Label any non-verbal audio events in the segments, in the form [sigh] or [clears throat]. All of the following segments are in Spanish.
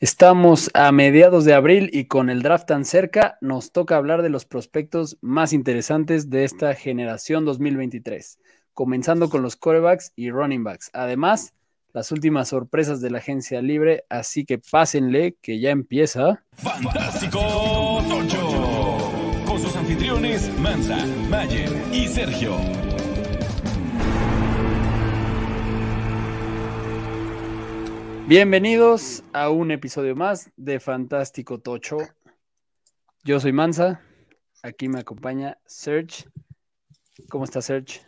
Estamos a mediados de abril y con el draft tan cerca, nos toca hablar de los prospectos más interesantes de esta generación 2023, comenzando con los quarterbacks y running backs. Además, las últimas sorpresas de la agencia libre, así que pásenle que ya empieza. Fantástico Tocho, con sus anfitriones Mansa, Mayer y Sergio. Bienvenidos a un episodio más de Fantástico Tocho. Yo soy Mansa, aquí me acompaña Serge. ¿Cómo está Serge?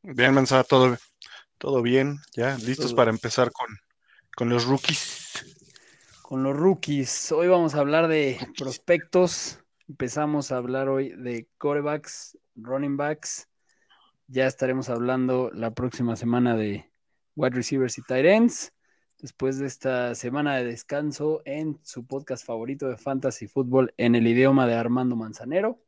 Bien, Mansa, todo, todo bien, ya listos para empezar con, con los rookies. Con los rookies. Hoy vamos a hablar de prospectos. Empezamos a hablar hoy de corebacks, running backs. Ya estaremos hablando la próxima semana de wide receivers y tight ends después de esta semana de descanso en su podcast favorito de Fantasy Football en el idioma de Armando Manzanero.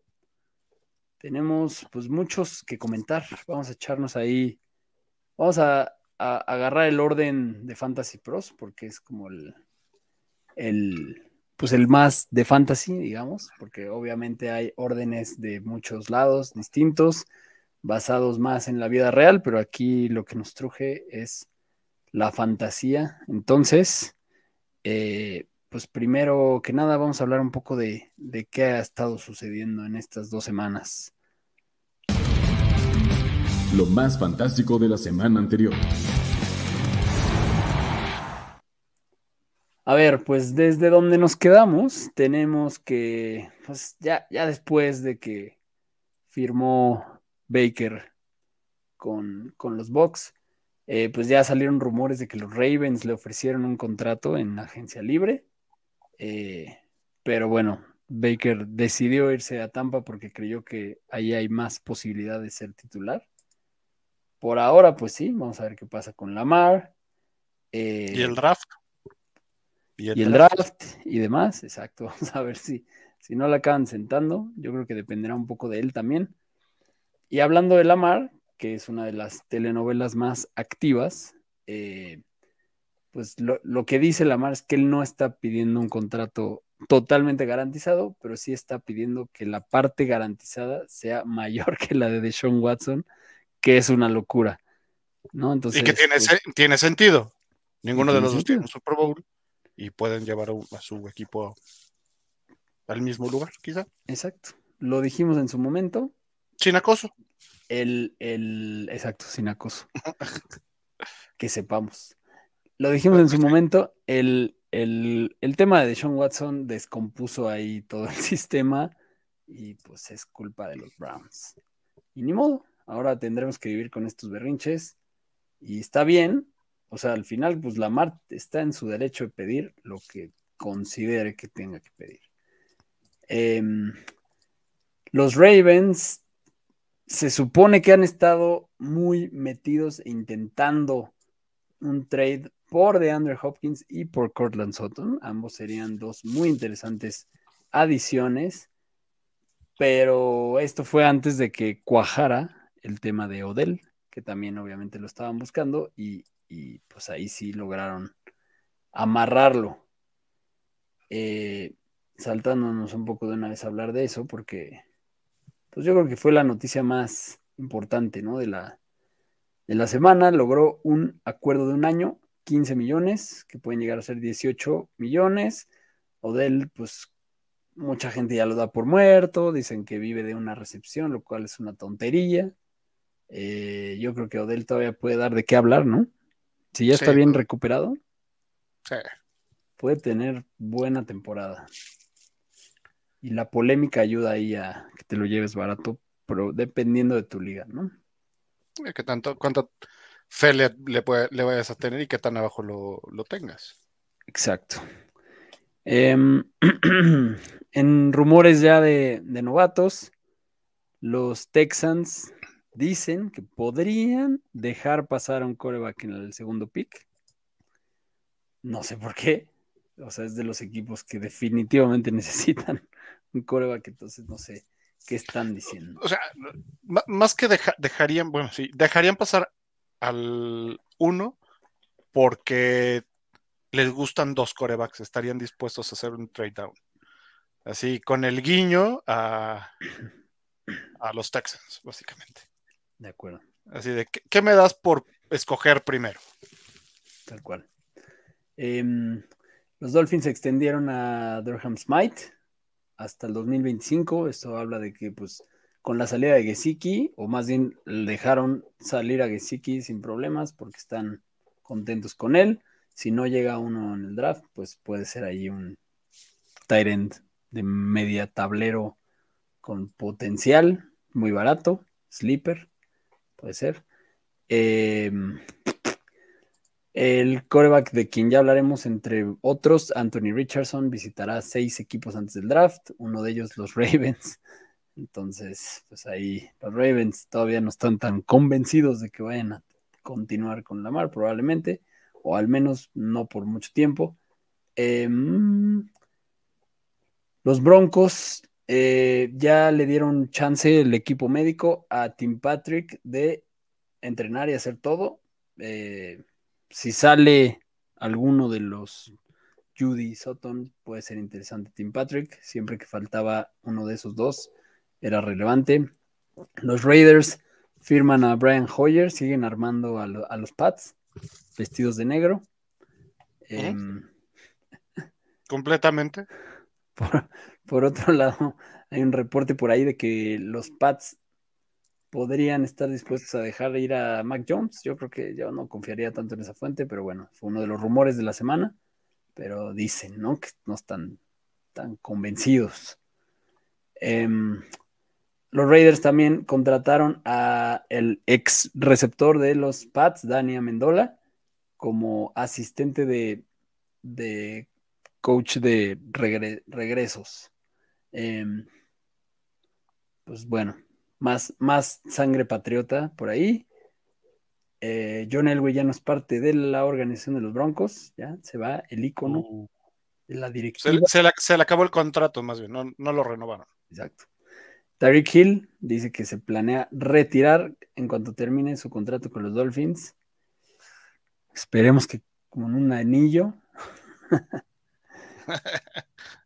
Tenemos pues muchos que comentar. Vamos a echarnos ahí. Vamos a, agarrar el orden de Fantasy Pros porque es como el, el, pues el más de fantasy, digamos, porque obviamente hay órdenes de muchos lados distintos, basados más en la vida real, pero aquí lo que nos truje es la fantasía. Entonces, eh, pues primero que nada vamos a hablar un poco de, de qué ha estado sucediendo en estas dos semanas. Lo más fantástico de la semana anterior. A ver, pues desde donde nos quedamos, tenemos que, pues ya, ya después de que firmó Baker con, con los Bucks, eh, pues ya salieron rumores de que los Ravens le ofrecieron un contrato en agencia libre. Eh, pero bueno, Baker decidió irse a Tampa porque creyó que ahí hay más posibilidad de ser titular. Por ahora, pues sí, vamos a ver qué pasa con Lamar. Eh, y el draft. Y el, draft. y demás, exacto. [laughs] Vamos a ver si, si no la acaban sentando. Yo creo que dependerá un poco de él también. Y hablando de Lamar, que es una de las telenovelas más activas, eh, pues lo, que dice Lamar es que él no está pidiendo un contrato totalmente garantizado, pero sí está pidiendo que la parte garantizada sea [laughs] mayor que la de Deshaun Watson, que es una locura. ¿no? Entonces, y que tiene, pues tiene sentido. Ninguno de los dos tiene un Super Bowl y pueden llevar a, su equipo al mismo lugar, quizá. Exacto. Lo dijimos en su momento. Sin acoso. El, el, exacto, sin acoso. que sepamos. Lo dijimos en su momento, el, el, el tema de Sean Watson descompuso ahí todo el [laughs] sistema y pues es culpa de los Browns. Y ni modo, ahora tendremos que vivir con estos berrinches y está bien, o sea, al final pues Lamar está en su derecho de pedir lo que considere que tenga que pedir. Em, los Ravens se supone que han estado muy metidos intentando un trade por DeAndre Hopkins y por Cortland Sutton. Ambos serían dos muy interesantes adiciones, pero esto fue antes de que cuajara el tema de Odell, que también obviamente lo estaban buscando y, pues ahí sí lograron amarrarlo. Eh, saltándonos un poco de una vez a hablar de eso, porque pues yo creo que fue la noticia más importante, ¿no? De la, de la semana. Logró un acuerdo de un año, 15 millones, que pueden llegar a ser 18 millones. Odell, pues mucha gente ya lo da por muerto, dicen que vive de una recepción, lo cual es una tontería. Eh, yo creo que Odell todavía puede dar de qué hablar, ¿no? Si ya está bien recuperado, sí. puede tener buena temporada. Y la polémica ayuda ahí a que te lo lleves barato, pero dependiendo de tu liga, ¿no? Que tanto, cuánta fe le, vayas a tener y qué tan abajo lo, tengas. Exacto. Em, [clears throat] en rumores ya de, novatos, los Texans dicen que podrían dejar pasar a un coreback en el segundo pick. No sé por qué. O sea, es de los equipos que definitivamente [laughs] necesitan un coreback, entonces no sé qué están diciendo. O sea, más que dejarían, bueno, sí, dejarían pasar al uno porque les gustan dos corebacks, estarían dispuestos a hacer un trade down. Así, con el guiño a, a los Texans, básicamente. De acuerdo. Así de, ¿qué, qué me das por escoger primero? Tal cual. Em, los Dolphins extendieron a Durham Smite hasta el 2025. Esto habla de que, pues, con la salida de Gesicki, o más bien dejaron salir a Gesicki sin problemas porque están contentos con él. Si no llega uno en el draft, pues puede ser ahí un end de media tablero con potencial, muy barato, sleeper, puede ser. Em, el coreback de quien ya hablaremos, entre otros, Anthony Richardson, visitará seis equipos antes del draft, uno de ellos los [laughs] Ravens. Entonces, pues ahí los Ravens todavía no están tan convencidos de que vayan a continuar con Lamar, probablemente, o al menos no por mucho tiempo. Em, los Broncos eh, ya le dieron chance el equipo médico a Tim Patrick de entrenar y hacer todo. Eh, si sale alguno de los Judy Sutton, puede ser interesante Tim Patrick. Siempre que faltaba uno de esos dos, era relevante. Los Raiders firman a Brian Hoyer, siguen armando a, los Pats, vestidos de negro. Em, [laughs] Completamente. [laughs] Por, por, otro lado, hay un reporte por ahí de que los Pats podrían estar dispuestos a dejar ir a Mac Jones. Yo creo que yo no confiaría tanto en esa fuente, pero bueno, fue uno de los rumores de la semana. Pero dicen, ¿no? Que no están tan convencidos. Em, los Raiders también contrataron a el ex receptor de los Pats, Dani Amendola, como asistente de, de coach de regresos. Em, pues bueno, más, más sangre patriota por ahí. Eh, John Elway ya no es parte de la organización de los Broncos, ya se va el icono Uh, de la se, directiva. se le, se le acabó el contrato, más bien, no, no lo renovaron. Exacto. Tyreek Hill dice que se planea retirar en cuanto termine su contrato con los Dolphins. Esperemos que con un anillo. [laughs]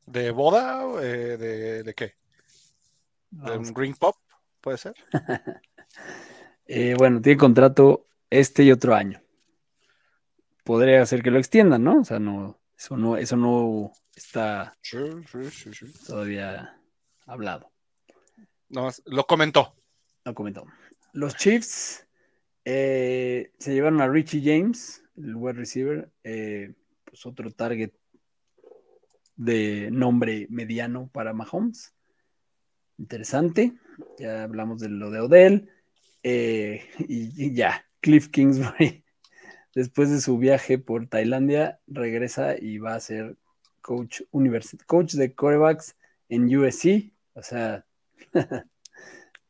¿De boda? Eh, de, ¿De qué? ¿De un Green Pop? ¿Puede ser? [laughs] Eh, bueno, tiene contrato este y otro año. Podría ser que lo extiendan, ¿no? O sea, no, eso no, eso no está Sí, sí, sí, sí. todavía hablado. Más, lo comentó. Lo comentó. Los Chiefs eh, se llevaron a Richie James, el wide receiver, eh, pues otro target de nombre mediano para Mahomes. Interesante. Ya hablamos de lo de Odell. eh, y, ya, Cliff Kingsbury, [laughs] después de su viaje por Tailandia, regresa y va a ser coach, coach de corebacks en USC. O sea, [laughs]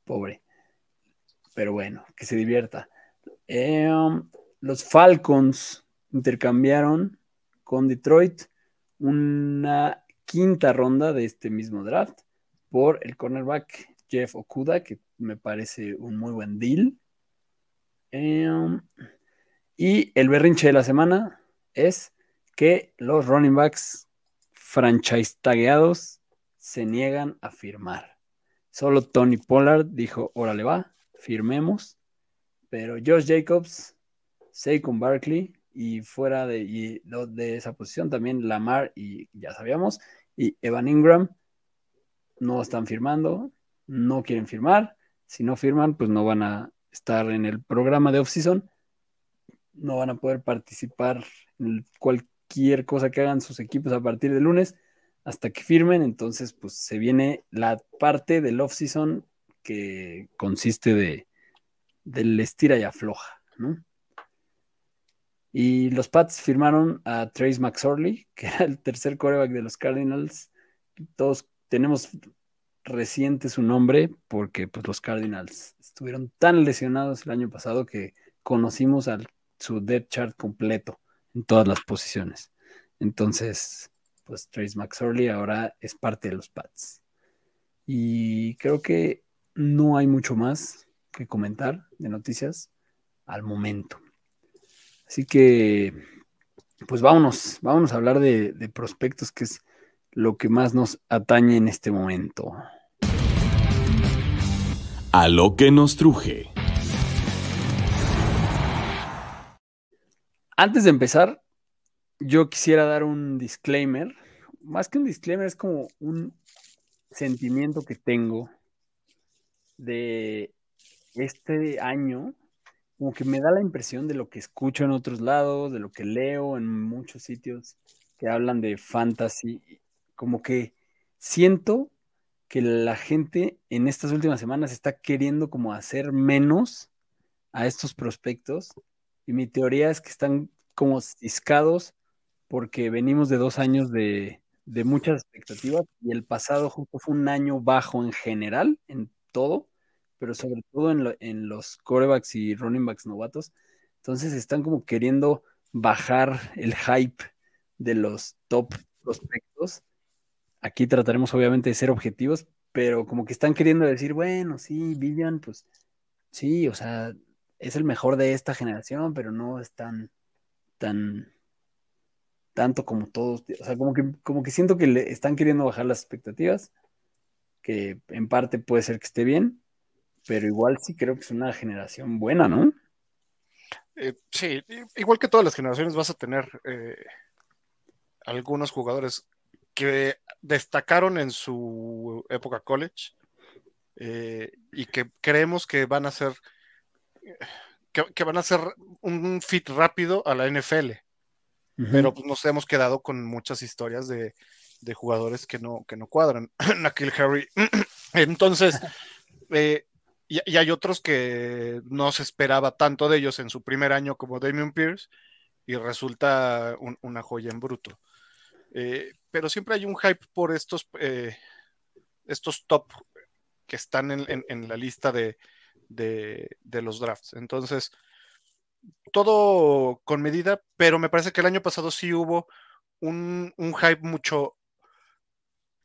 pobre. Pero bueno, que se divierta. Eh, los Falcons intercambiaron con Detroit una quinta ronda de este mismo draft por el cornerback Jeff Okuda, que me parece un muy buen deal. Eh, y el berrinche de la semana es que los running backs franchise tagueados se niegan a firmar. Solo Tony Pollard dijo, órale va, firmemos. Pero Josh Jacobs, Saquon Barkley y fuera de, de esa posición también Lamar y ya sabíamos, y Evan Ingram no están firmando, no quieren firmar. Si no firman, pues no van a estar en el programa de off-season, no van a poder participar en cualquier cosa que hagan sus equipos a partir de lunes hasta que firmen. Entonces, pues se viene la parte del off-season que consiste de del estira y afloja, ¿no? Y los Pats firmaron a Trace McSorley, [laughs] que era el tercer quarterback de los Cardinals. Todos tenemos reciente su nombre porque pues, los Cardinals estuvieron tan lesionados el año pasado que conocimos al, su depth chart completo en todas las posiciones. Entonces, pues Trace McSorley ahora es parte de los Pats. Y creo que no hay mucho más que comentar de noticias al momento. Así que pues vámonos, vámonos a hablar de, de prospectos, que es lo que más nos atañe en este momento. A lo que nos truje. Antes de empezar, yo quisiera dar un disclaimer. Más que un disclaimer, es como un sentimiento que tengo de este año, como que me da la impresión de lo que escucho en otros lados, de lo que leo en muchos sitios que hablan de fantasy, como que siento que la gente en estas últimas semanas está queriendo como hacer menos a estos prospectos y mi teoría es que están como ciscados porque venimos de dos años de, muchas expectativas y el pasado justo fue un año bajo en general, en todo, pero sobre todo en, en los corebacks y running backs novatos. Entonces están como queriendo bajar el hype de los top prospectos. Aquí trataremos obviamente de ser objetivos, pero como que están queriendo decir, bueno, sí, Villan, pues sí, o sea, es el mejor de esta generación, pero no es tan, tan, tanto como todos. O sea, como que, como que siento que le están queriendo bajar las expectativas, que en parte puede ser que esté bien, pero igual sí creo que es una generación buena, ¿no? Eh, sí, igual que todas las generaciones vas a tener eh, algunos jugadores que destacaron en su época college eh, y que creemos que van a ser que, van a ser un fit rápido a la NFL. Pero pues, nos hemos quedado con muchas historias de, de jugadores que no, que no cuadran. [clears throat] Nakil Harry. [clears throat] Entonces, eh, y, hay otros que no se esperaba tanto de ellos en su primer año como Damian Pierce y resulta una joya en bruto. Eh, pero siempre hay un hype por estos, eh, estos top que están en, la lista de, los drafts. Entonces, todo con medida, pero me parece que el año pasado sí hubo un, hype mucho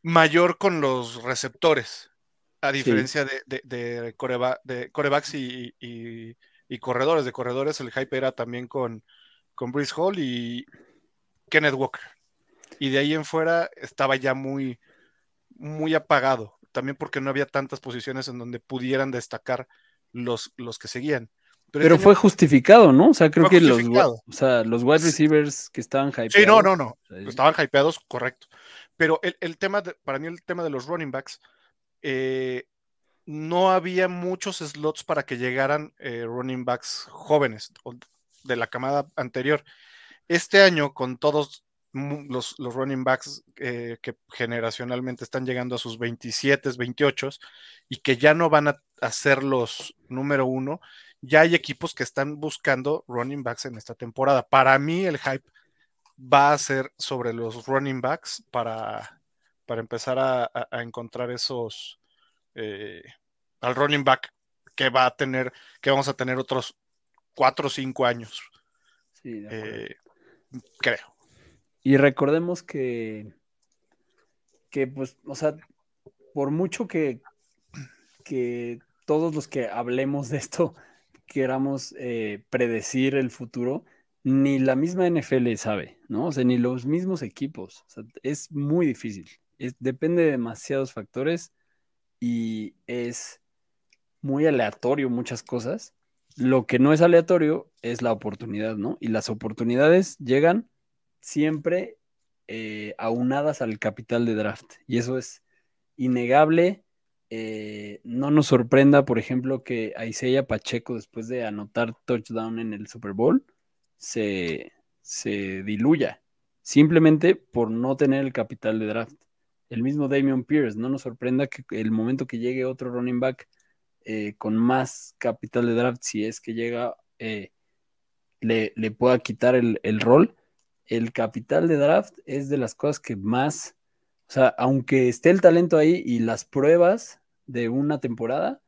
mayor con los receptores, a diferencia de, de, corebacks y, corredores. De corredores, el hype era también con, con Brice Hall y Kenneth Walker y de ahí en fuera estaba ya muy, muy apagado, también porque no había tantas posiciones en donde pudieran destacar los, los que seguían. Pero, fue justificado, ¿no? O sea, creo que los, o sea, los wide receivers que estaban hypeados. Sí, no, no, no. Estaban hypeados, correcto. Pero el, tema, para mí, el tema de los running backs, eh, no había muchos slots para que llegaran eh, running backs jóvenes de la camada anterior. Este año, con todos los, running backs eh, que generacionalmente están llegando a sus 27, 28 y que ya no van a, ser los número uno, ya hay equipos que están buscando running backs en esta temporada. Para mí el hype va a ser sobre los running backs para, para empezar a, encontrar esos eh, al running back que va a tener, que vamos a tener otros cuatro o cinco años. Eh, creo. Y recordemos que, que pues, o sea, por mucho que, que todos los que hablemos de esto [laughs] queramos eh, predecir el futuro, ni la misma NFL sabe, ¿no? O sea, ni los mismos equipos. Es muy difícil. depende de demasiados factores y es muy aleatorio muchas cosas. Lo que no es aleatorio es la oportunidad, ¿no? Y las oportunidades llegan siempre eh, aunadas al capital de draft. Y eso es innegable. Eh, no nos sorprenda, por ejemplo, que Isaiah Pacheco, después de anotar touchdown en el Super Bowl, se, se diluya, simplemente por no tener el capital de draft. El mismo Damian Pierce, no nos sorprenda que el momento que llegue otro running back eh, con más capital de draft, si es que llega, le, le, pueda quitar el, el rol el capital de draft es de las cosas que más, o sea, aunque esté el talento ahí y las pruebas de una temporada,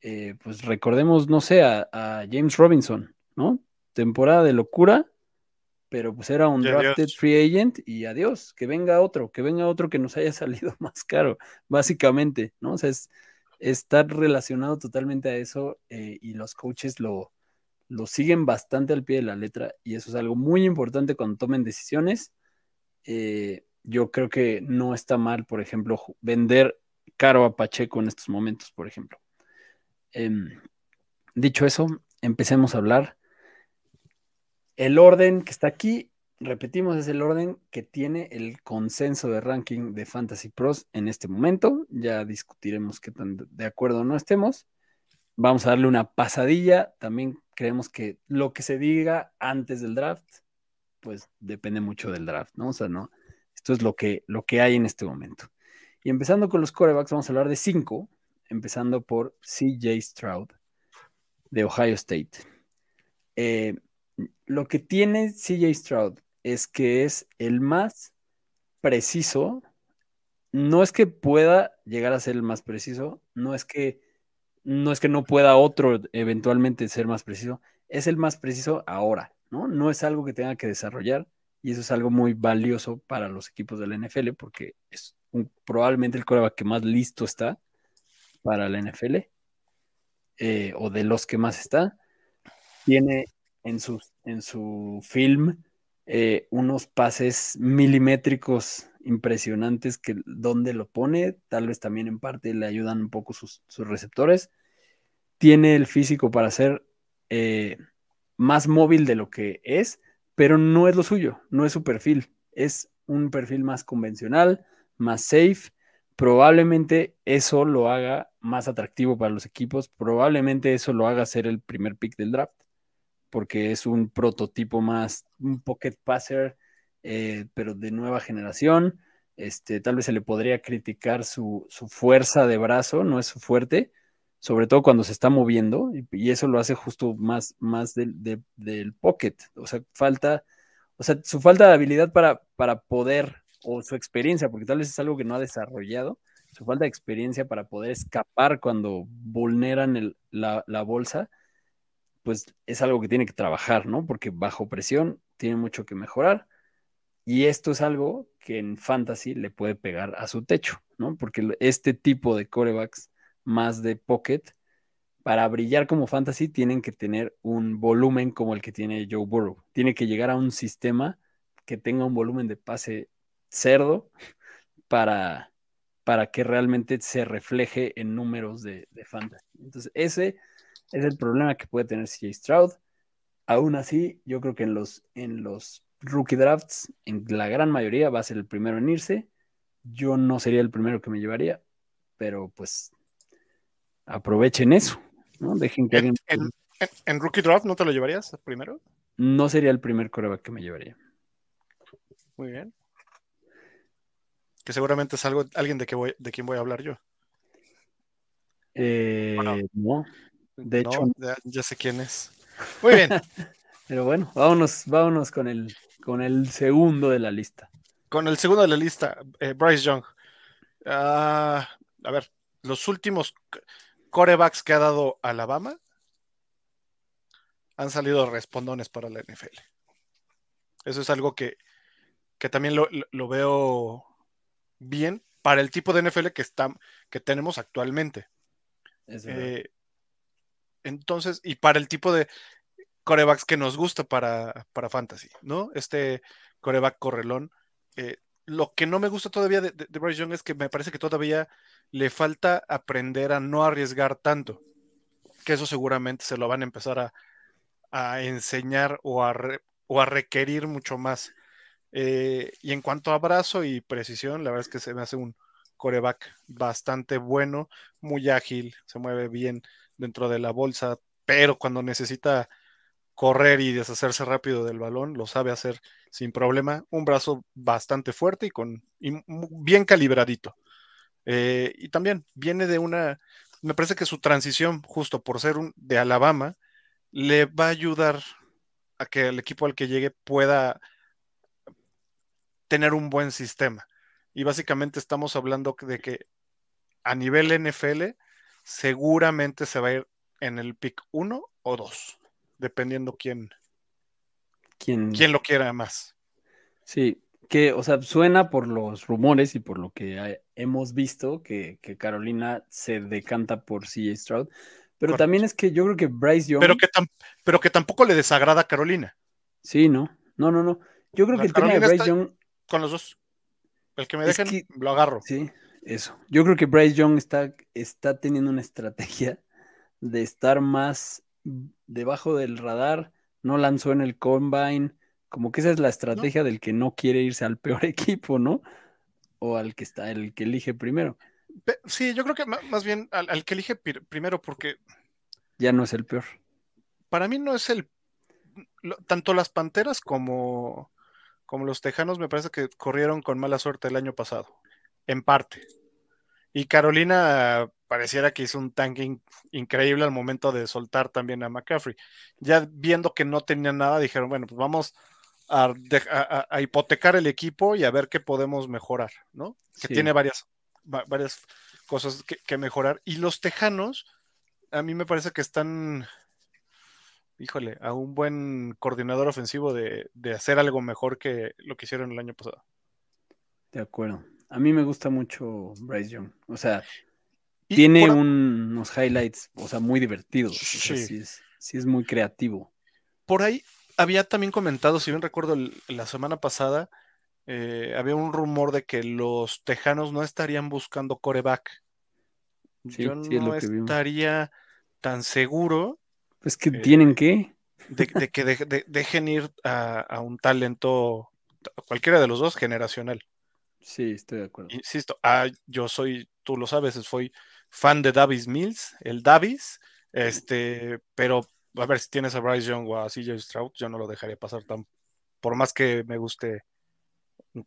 eh, pues recordemos, no sé, a, James Robinson, ¿no? Temporada de locura, pero pues era un drafted free agent y adiós, que venga otro, que venga otro que nos haya [laughs] salido más caro, básicamente, ¿no? O sea, es estar relacionado totalmente a eso eh, y los coaches lo, lo siguen bastante al pie de la letra y eso es algo muy importante cuando tomen decisiones. Eh, yo creo que no está mal, por ejemplo, vender caro a Pacheco en estos momentos, por ejemplo. Em, dicho eso, empecemos a hablar. El orden que está aquí, repetimos, es el orden que tiene el consenso de ranking de Fantasy Pros en este momento. Ya discutiremos qué tan de acuerdo no estemos. Vamos a darle una pasadilla. También creemos que lo que se diga antes del draft, pues depende mucho del draft, ¿no? O sea, no. Esto es lo que, lo que hay en este momento. Y empezando con los corebacks, vamos a hablar de cinco, empezando por CJ Stroud de Ohio State. Eh, lo que tiene CJ Stroud es que es el más preciso. No es que pueda llegar a ser el más preciso, no es que no es que no pueda otro eventualmente ser más preciso, es el más preciso ahora, ¿no? No es algo que tenga que desarrollar y eso es algo muy valioso para los equipos de la NFL porque es probablemente el coreback que más listo está para la NFL eh, o de los que más está. Tiene en su, en su film eh, unos pases milimétricos impresionantes que donde lo pone, tal vez también en parte le ayudan un poco sus, receptores. Tiene el físico para ser eh, más móvil de lo que es, pero no es lo suyo, no es su perfil, es un perfil más convencional, más safe. Probablemente eso lo haga más atractivo para los equipos, probablemente eso lo haga ser el primer pick del draft, porque es un prototipo más, un pocket passer, eh, pero de nueva generación. Este, tal vez se le podría criticar su, fuerza de brazo, no es su fuerte, sobre todo cuando se está moviendo, y, eso lo hace justo más, más del, del pocket. O sea, falta, o sea, su falta de habilidad para, para poder, o su experiencia, porque tal vez es algo que no ha desarrollado, su falta de experiencia para poder escapar cuando vulneran la, la bolsa, pues es algo que tiene que trabajar, ¿no? Porque bajo presión tiene mucho que mejorar y esto es algo que en fantasy le puede pegar a su techo, ¿no? Porque este tipo de corebacks más de pocket, para brillar como fantasy, tienen que tener un volumen como el que tiene Joe Burrow. Tiene que llegar a un sistema que tenga un volumen de pase cerdo para, para que realmente se refleje en números de, fantasy. Entonces, ese es el problema que puede tener CJ Stroud. Aún así, yo creo que en los, en los rookie drafts, en la gran mayoría va a ser el primero en irse. Yo no sería el primero que me llevaría, pero pues aprovechen eso, ¿no? Dejen que ¿En, en, rookie draft no te lo llevarías primero? No sería el primer coreback que me llevaría. Muy bien. Que seguramente es algo, alguien de, que voy, de quien voy a hablar yo. Eh, no, de hecho. Ya, ya, sé quién es. Muy bien. [laughs] Pero bueno, vámonos, vámonos con el, con el segundo de la lista. Con el segundo de la lista, eh, Bryce Young. Ah, a ver, los últimos corebacks que ha dado Alabama han salido respondones para la NFL. Eso es algo que, también lo, veo bien para el tipo de NFL que, está, que tenemos actualmente. Eh, entonces, y para el tipo de, corebacks que nos gusta para, para fantasy, ¿no? Este coreback correlón. Eh, lo que no me gusta todavía de, Bryce Young es que me parece que todavía le falta aprender a no arriesgar tanto. Que eso seguramente se lo van a empezar a, enseñar o a, o a, requerir mucho más. Eh, y en cuanto a abrazo y precisión, la verdad es que se me hace un coreback bastante bueno, muy ágil, se mueve bien dentro de la bolsa, pero cuando necesita correr y deshacerse rápido del balón, lo sabe hacer sin problema. Un brazo bastante fuerte y con bien calibradito. Eh, y también viene de una, me parece que su transición, justo por ser un, de Alabama, le va a ayudar a que el equipo al que llegue pueda tener un buen sistema. Y básicamente estamos hablando de que a nivel NFL seguramente se va a ir en el pick 1 o 2 dependiendo quién, quién, quién lo quiera más. Sí, que, o sea, suena por los rumores y por lo que hemos visto que, Carolina se decanta por CJ Stroud, Pero también es que yo creo que Bryce Young. Pero que, pero que tampoco le desagrada a Carolina. Sí, no. No, no, no. Yo creo que el tema de Bryce Young. Con los dos. El que me dejen, lo agarro. Sí, eso. Yo creo que Bryce Young está, está teniendo una estrategia de estar más debajo del radar. No lanzó en el combine. Como que esa es la estrategia del que no quiere irse al peor [laughs] equipo, ¿no? O al que está, el que elige primero. Sí, yo creo que más bien al, que elige primero porque... Ya no es el peor. Para mí no es el... Tanto las Panteras como, como los Tejanos me parece que corrieron con mala suerte el año pasado, en parte. Y Carolina pareciera que hizo un tanking increíble al momento de soltar también a McCaffrey. Ya viendo que no tenía nada, dijeron, bueno, pues vamos a, hipotecar el equipo y a ver qué podemos mejorar, ¿no? Que tiene varias varias cosas que, mejorar. Y los Tejanos, a mí me parece que están, híjole, a un buen coordinador ofensivo de, hacer algo mejor que lo que hicieron el año pasado. De acuerdo. A mí me gusta mucho Bryce Young. O sea, tiene unos highlights, o sea, muy divertidos. sí. es, muy creativo. Por ahí había también comentado, si bien recuerdo la semana pasada, eh, había un rumor de que los tejanos no estarían buscando coreback. Yo no estaría tan seguro. Pues que tienen que. De, que dejen ir a, un talento, cualquiera de los dos, generacional. Sí, estoy de acuerdo. Insisto, ah, yo soy, tú lo sabes, soy fan de Davis Mills, el Davis, este, pero a ver si tienes a Bryce Young o a CJ Stroud, yo no lo dejaría pasar tan, por más que me guste un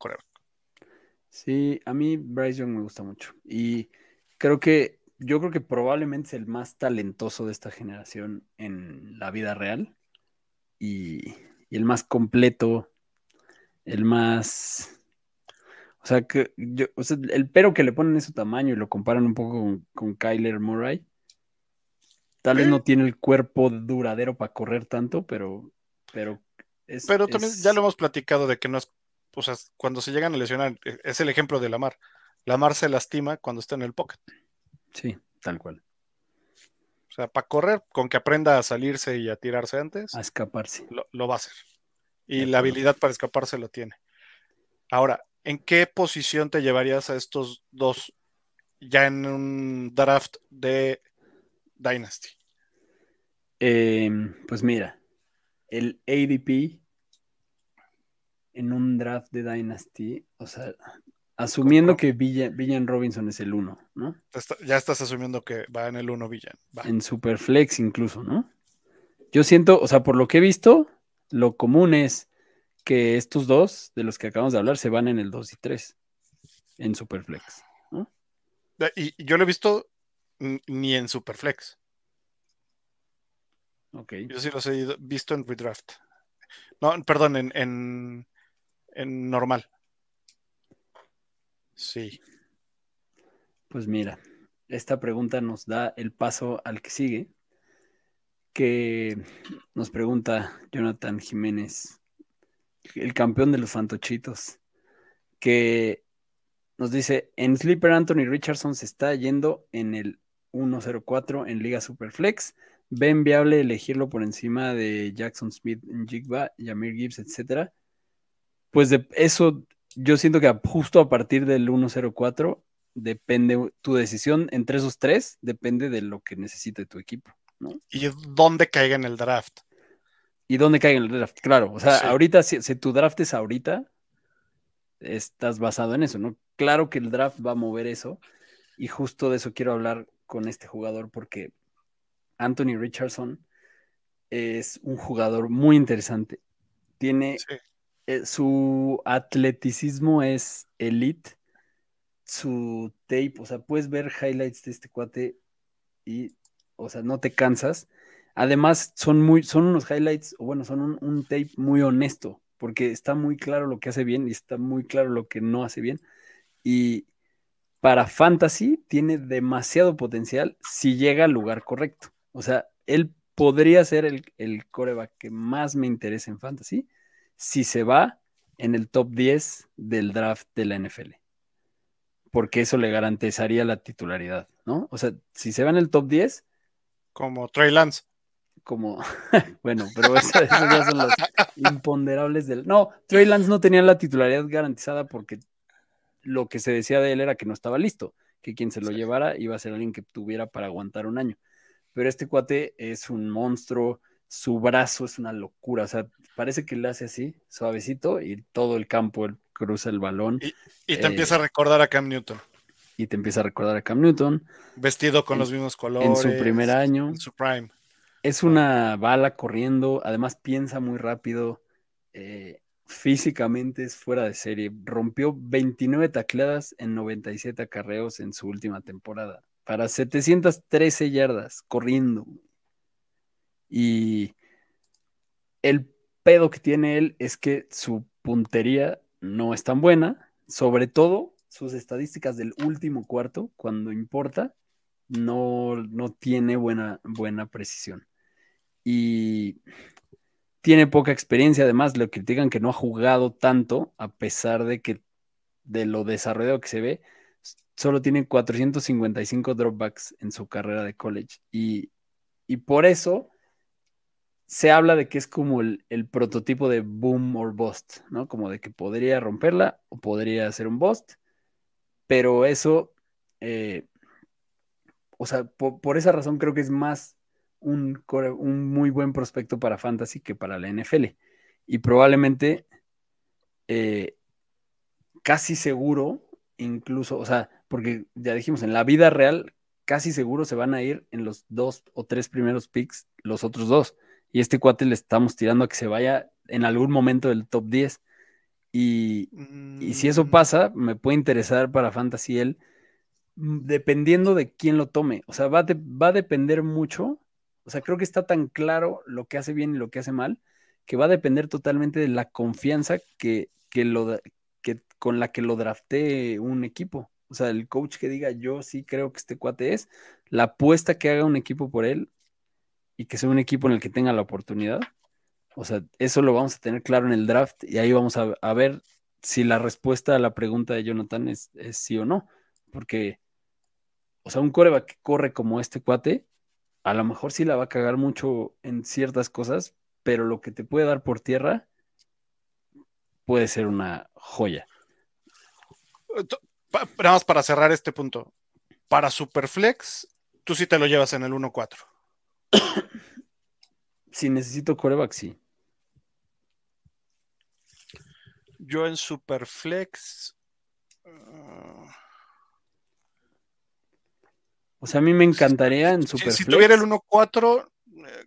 Sí, a mí Bryce Young me gusta mucho. Y creo que, yo creo que probablemente es el más talentoso de esta generación en la vida real. Y, el más completo, el más. O sea, que yo, o sea, el pero que le ponen en su tamaño y lo comparan un poco con, Kyler Murray. Tal vez no tiene el cuerpo duradero para correr tanto, pero, pero es, Pero también ya lo hemos platicado de que no es o sea, cuando se llegan a lesionar, e, es el ejemplo de Lamar. Lamar se lastima cuando está en el pocket. Sí, tal cual. O sea, para correr, con que aprenda a salirse y a tirarse antes. A escaparse. Lo, va a hacer. Y la habilidad para escaparse lo tiene. Ahora, ¿en qué posición te llevarías a estos dos ya en un draft de Dynasty? Em, pues mira, el ADP en un draft de Dynasty, o sea, asumiendo que Villan, Robinson es el 1, ¿no? ya estás asumiendo que va en el 1 Villan. En Superflex incluso, ¿no? Yo siento, o sea, por lo que he visto, lo común es que estos dos, de los que acabamos de hablar, se van en el 2 y 3, en Superflex, ¿no? Y yo lo he visto ni en Superflex. Ok. Yo sí los he visto en redraft. No, perdón, en, en normal. Sí. Pues mira, esta pregunta nos da el paso al que sigue, que nos pregunta Jonathan Jiménez, el campeón de los fantochitos, que nos dice, en Sleeper Anthony Richardson se está yendo en el 104 en Liga Superflex. ¿Ven viable elegirlo por encima de Jackson Smith, Jigba, Yamir Gibbs, etcétera? pues de eso yo siento que justo a partir del 104 depende tu decisión entre esos tres, depende de lo que necesite tu equipo, ¿no? Y dónde caiga en el draft. Y dónde caiga en el draft, claro. O sea, ahorita, si, tu draft es ahorita, estás basado en eso, ¿no? Claro que el draft va a mover eso. Y justo de eso quiero hablar con este jugador porque Anthony Richardson es un jugador muy interesante. Tiene eh, su atleticismo es elite. Su tape, o sea, puedes ver highlights de este cuate y, o sea, no te cansas. Además, son muy, son unos highlights, o bueno, son un, tape muy honesto, porque está muy claro lo que hace bien y está muy claro lo que no hace bien. Y para fantasy tiene demasiado potencial si llega al lugar correcto. O sea, él podría ser el, el coreback que más me interesa en fantasy si se va en el top 10 del draft de la NFL. Porque eso le garantizaría la titularidad, ¿no? O sea, si se va en el top 10, Como Trey Lance. Como, [laughs] bueno, pero esos, ya son los imponderables del. No, Trey Lance no tenía la titularidad garantizada porque lo que se decía de él era que no estaba listo, que quien se lo llevara iba a ser alguien que tuviera para aguantar un año. Pero este cuate es un monstruo, su brazo es una locura, o sea, parece que le hace así, suavecito, y todo el campo él cruza el balón. Y, te empieza a eh, recordar a Cam Newton. Y te empieza a recordar a Cam Newton. Vestido con los mismos colores. En su primer año. En su prime. Es una bala corriendo, además piensa muy rápido. Eh, físicamente es fuera de serie. Rompió 29 tacleadas en 97 acarreos en su última temporada. Para 713 yardas corriendo. Y el pedo que tiene él es que su puntería no es tan buena. Sobre todo sus estadísticas del último cuarto, cuando importa, no, no tiene buena, buena precisión. Y tiene poca experiencia, además le critican que no ha jugado tanto, a pesar de que de lo desarrollado que se ve, solo tiene 455 dropbacks en su carrera de college. Y, por eso se habla de que es como el, prototipo de boom or bust, ¿no? Como de que podría romperla o podría ser un bust, pero eso, eh, o sea, por esa razón creo que es más un, muy buen prospecto para Fantasy que para la NFL. Y probablemente eh, casi seguro, incluso, o sea, porque ya dijimos, en la vida real, casi seguro se van a ir en los dos o tres primeros picks los otros dos. Y este cuate le estamos tirando a que se vaya en algún momento del top 10. Y, y si eso mm. pasa, me puede interesar para Fantasy él, mm, dependiendo de quién lo tome. O sea, va, va a depender mucho o sea, creo que está tan claro lo que hace bien y lo que hace mal, que va a depender totalmente de la confianza que, lo, que con la que lo draftee un equipo. O sea, el coach que diga, yo sí creo que este cuate es, la apuesta que haga un equipo por él y que sea un equipo en el que tenga la oportunidad. O sea, eso lo vamos a tener claro en el draft y ahí vamos a, ver si la respuesta a la pregunta de Jonathan es, es, sí o no. Porque, o sea, un coreback que corre como este cuate, a lo mejor sí la va a cagar mucho en ciertas cosas, pero lo que te puede dar por tierra puede ser una joya. Nada más para cerrar este punto. Para Superflex, tú sí te lo llevas en el 1-4. [coughs] si necesito coreback, sí. Yo en Superflex. Uh, o sea, a mí me encantaría en Superflex. Si, tuviera el 1-4, eh,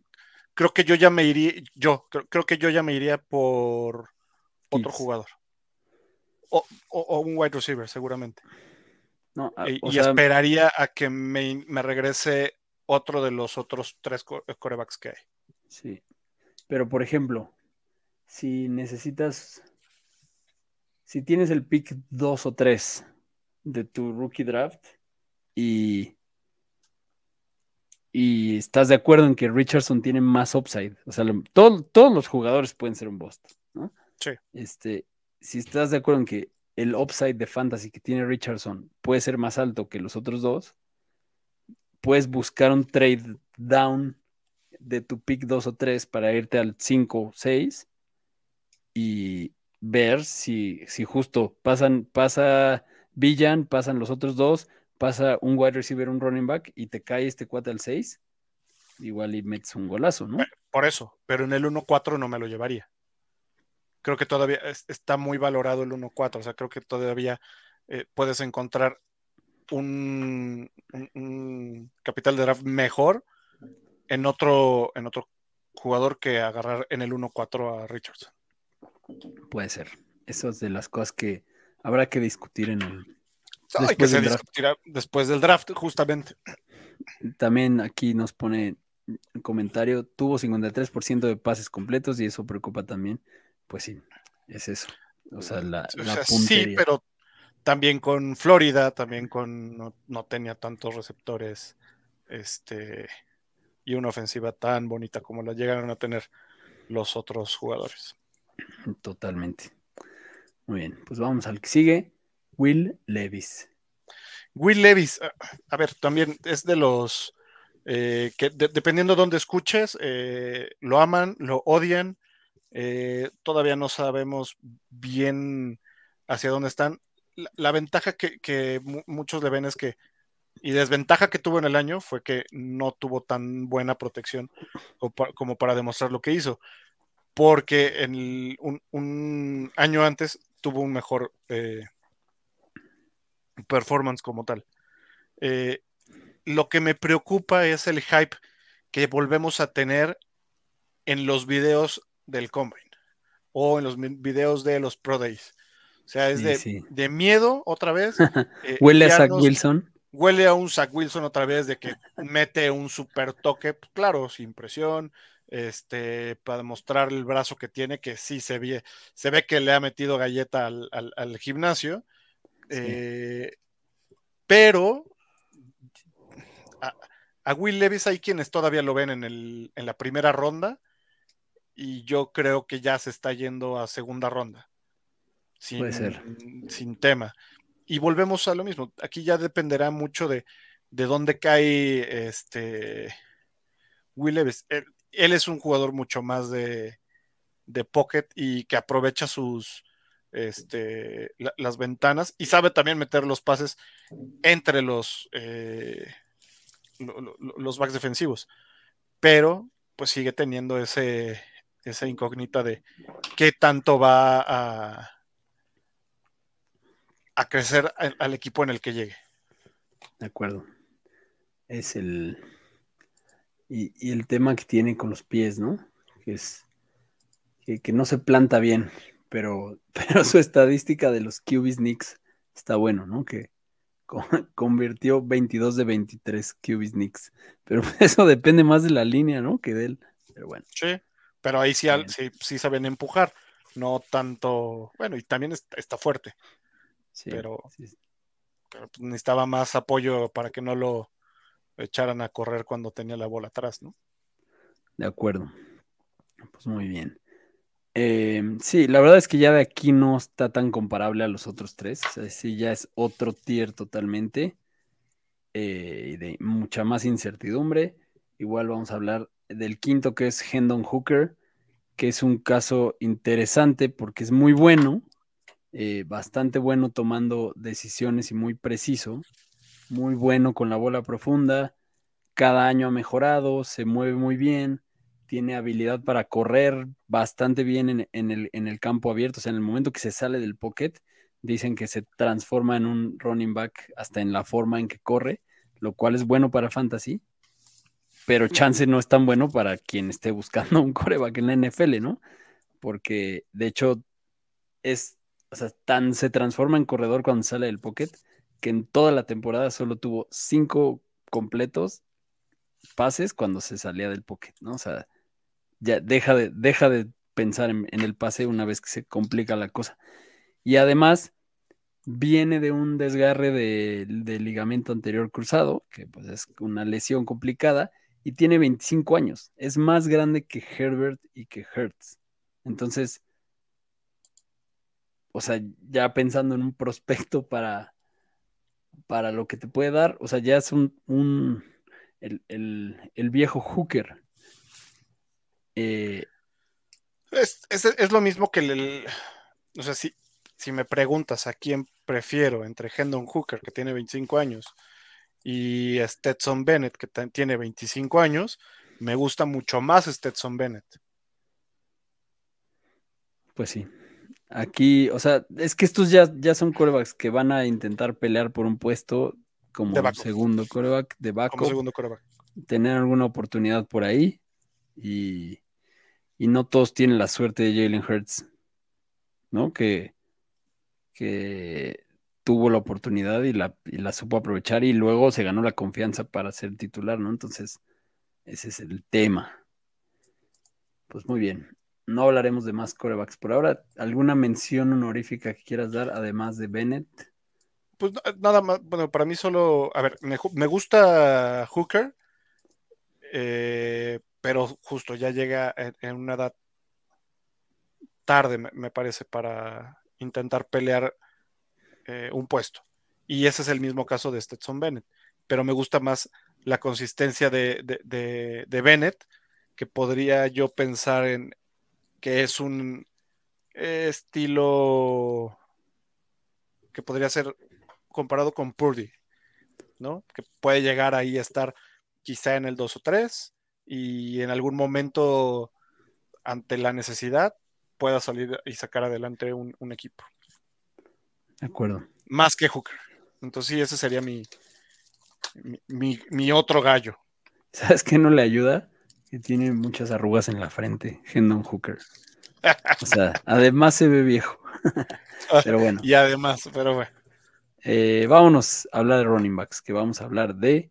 creo que yo ya me iría, yo creo, que yo ya me iría por otro jugador. O, un wide receiver, seguramente. y, esperaría a que me, regrese otro de los otros tres corebacks que hay. Sí. Pero, por ejemplo, si necesitas, si tienes el pick 2 o 3 de tu rookie draft y y estás de acuerdo en que Richardson tiene más upside. O sea, todos los jugadores pueden ser un bust, ¿no? Sí. Este, si estás de acuerdo en que el upside de fantasy que tiene Richardson puede ser más alto que los otros dos, puedes buscar un trade down de tu pick 2 o 3 para irte al 5 o 6 y ver si, si justo pasan, pasa Villan, pasan los otros dos, pasa un wide receiver, un running back y te cae este cuate al 6, igual y metes un golazo, ¿no? Por eso, pero en el 1-4 no me lo llevaría. Creo que todavía está muy valorado el 1-4, o sea, creo que todavía eh, puedes encontrar un, capital de draft mejor en otro, en otro jugador que agarrar en el 1-4 a Richardson. Puede ser. Eso es de las cosas que habrá que discutir en el, hay que se discutirá después del draft, justamente. También aquí nos pone comentario, tuvo 53% de pases completos y eso preocupa también. Pues sí, es eso. O sea, la, Sí, pero también con Florida, también con no, tenía tantos receptores, este y una ofensiva tan bonita como la llegaron a tener los otros jugadores. Totalmente. Muy bien, pues vamos al que sigue. Will Levis. Will Levis, a ver, también es de los eh, que dependiendo de dónde escuches, eh, lo aman, lo odian, eh, todavía no sabemos bien hacia dónde están. La, ventaja que, muchos le ven es que, y desventaja que tuvo en el año fue que no tuvo tan buena protección como para, demostrar lo que hizo, porque en un, año antes tuvo un mejor performance como tal. lo que me preocupa es el hype que volvemos a tener en los videos del Combine o en los videos de los Pro Days. O sea, es de, miedo otra vez. [laughs] Eh, huele a Zach Wilson. Huele a un Zach Wilson otra vez de que mete un super toque, pues, claro, sin presión, este, para demostrar el brazo que tiene, que sí se ve, se ve que le ha metido galleta al, gimnasio. Eh, pero a, Will Levis hay quienes todavía lo ven en, el, en la primera ronda y yo creo que ya se está yendo a segunda ronda. Sin, Puede ser. Sin tema. Y volvemos a lo mismo. Aquí ya dependerá mucho de, de dónde cae este Will Levis. Él, es un jugador mucho más de, de pocket y que aprovecha sus este, las ventanas y sabe también meter los pases entre los, eh, los backs defensivos. Pero pues sigue teniendo ese, esa incógnita de qué tanto va a, a crecer al, equipo en el que llegue. De acuerdo. Es el. Y, el tema que tiene con los pies, ¿no? Que es. Que, no se planta bien, pero, [laughs] pero su estadística de los QB Knicks está bueno, ¿no? Que [laughs] convirtió 22 de 23 QB Knicks. Pero [laughs] eso depende más de la línea, ¿no? Que de él. Pero bueno. Sí. Pero ahí sí, sí, sí, saben empujar, no tanto, bueno, y también está, fuerte. Sí, pero, pero pues, necesitaba más apoyo para que no lo echaran a correr cuando tenía la bola atrás, ¿no? De acuerdo. Pues muy bien. Em, sí, la verdad es que ya de aquí no está tan comparable a los otros tres. O sea, sí, ya es otro tier totalmente. Eh, de mucha más incertidumbre. Igual vamos a hablar del quinto que es Hendon Hooker, que es un caso interesante porque es muy bueno, eh, bastante bueno tomando decisiones y muy preciso, muy bueno con la bola profunda, cada año ha mejorado, se mueve muy bien, tiene habilidad para correr bastante bien en, el, en el campo abierto, o sea, en el momento que se sale del pocket, dicen que se transforma en un running back hasta en la forma en que corre, lo cual es bueno para fantasy pero chance no es tan bueno para quien esté buscando [laughs] un coreback en la NFL, ¿no? Porque de hecho es, o sea, tan se transforma en corredor cuando sale del pocket que en toda la temporada solo tuvo cinco completos pases cuando se salía del pocket, ¿no? O sea, deja de, deja de pensar en, el pase una vez que se complica la cosa. Y además viene de un desgarre de, de ligamento anterior cruzado, que pues es una lesión complicada, y tiene 25 años. Es más grande que Herbert y que Hertz. Entonces, o sea, ya pensando en un prospecto para, para lo que te puede dar, o sea, ya es un, el, viejo hooker. Eh, es, lo mismo que el, o sea, si, si me preguntas a quién prefiero entre Hendon Hooker, que tiene 25 años, y Stetson Bennett, que tiene 25 años, me gusta mucho más Stetson Bennett. Pues sí. Aquí, o sea, es que estos ya, ya son corebacks que van a intentar pelear por un puesto como segundo coreback de backup. segundo coreback. Tener alguna oportunidad por ahí. Y, y no todos tienen la suerte de Jalen Hurts, ¿no? Que, que tuvo la oportunidad y la, supo aprovechar y luego se ganó la confianza para ser titular, ¿no? Entonces, ese es el tema. Pues muy bien. No hablaremos de más corebacks por ahora. ¿Alguna mención honorífica que quieras dar, además de Bennett? Pues nada más, bueno, para mí solo, a ver, me, gusta Hooker, eh, pero justo ya llega en, una edad tarde, me parece, para intentar pelear eh, un puesto. Y ese es el mismo caso de Stetson Bennett. Pero me gusta más la consistencia de, de, Bennett, que podría yo pensar en que es un estilo que podría ser comparado con Purdy, ¿no? Que puede llegar ahí a estar quizá en el 2 o 3 y en algún momento ante la necesidad pueda salir y sacar adelante un, equipo. De acuerdo. Más que Hooker. Entonces sí, ese sería mi, mi, otro gallo. ¿Sabes qué no le ayuda? Que tiene muchas arrugas en la frente, Hendon Hooker. O sea, [laughs] además se ve viejo. pero bueno. Y además, pero bueno. Eh, vámonos a hablar de running backs, que vamos a hablar de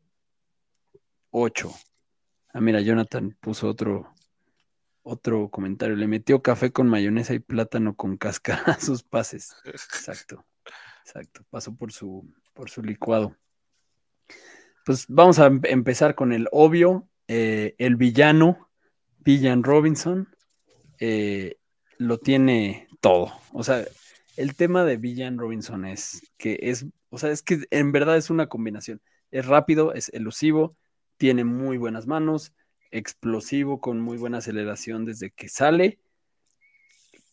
8. Ah, mira, Jonathan puso otro, otro comentario. Le metió café con mayonesa y plátano con cáscara a sus pases. Exacto. Exacto. Pasó por su, por su licuado. Pues vamos a em-, empezar con el obvio. Eh, el villano, Villan Robinson, eh, lo tiene todo. O sea, el tema de Villan Robinson es que es, o sea, es que en verdad es una combinación. Es rápido, es elusivo, tiene muy buenas manos, explosivo con muy buena aceleración desde que sale,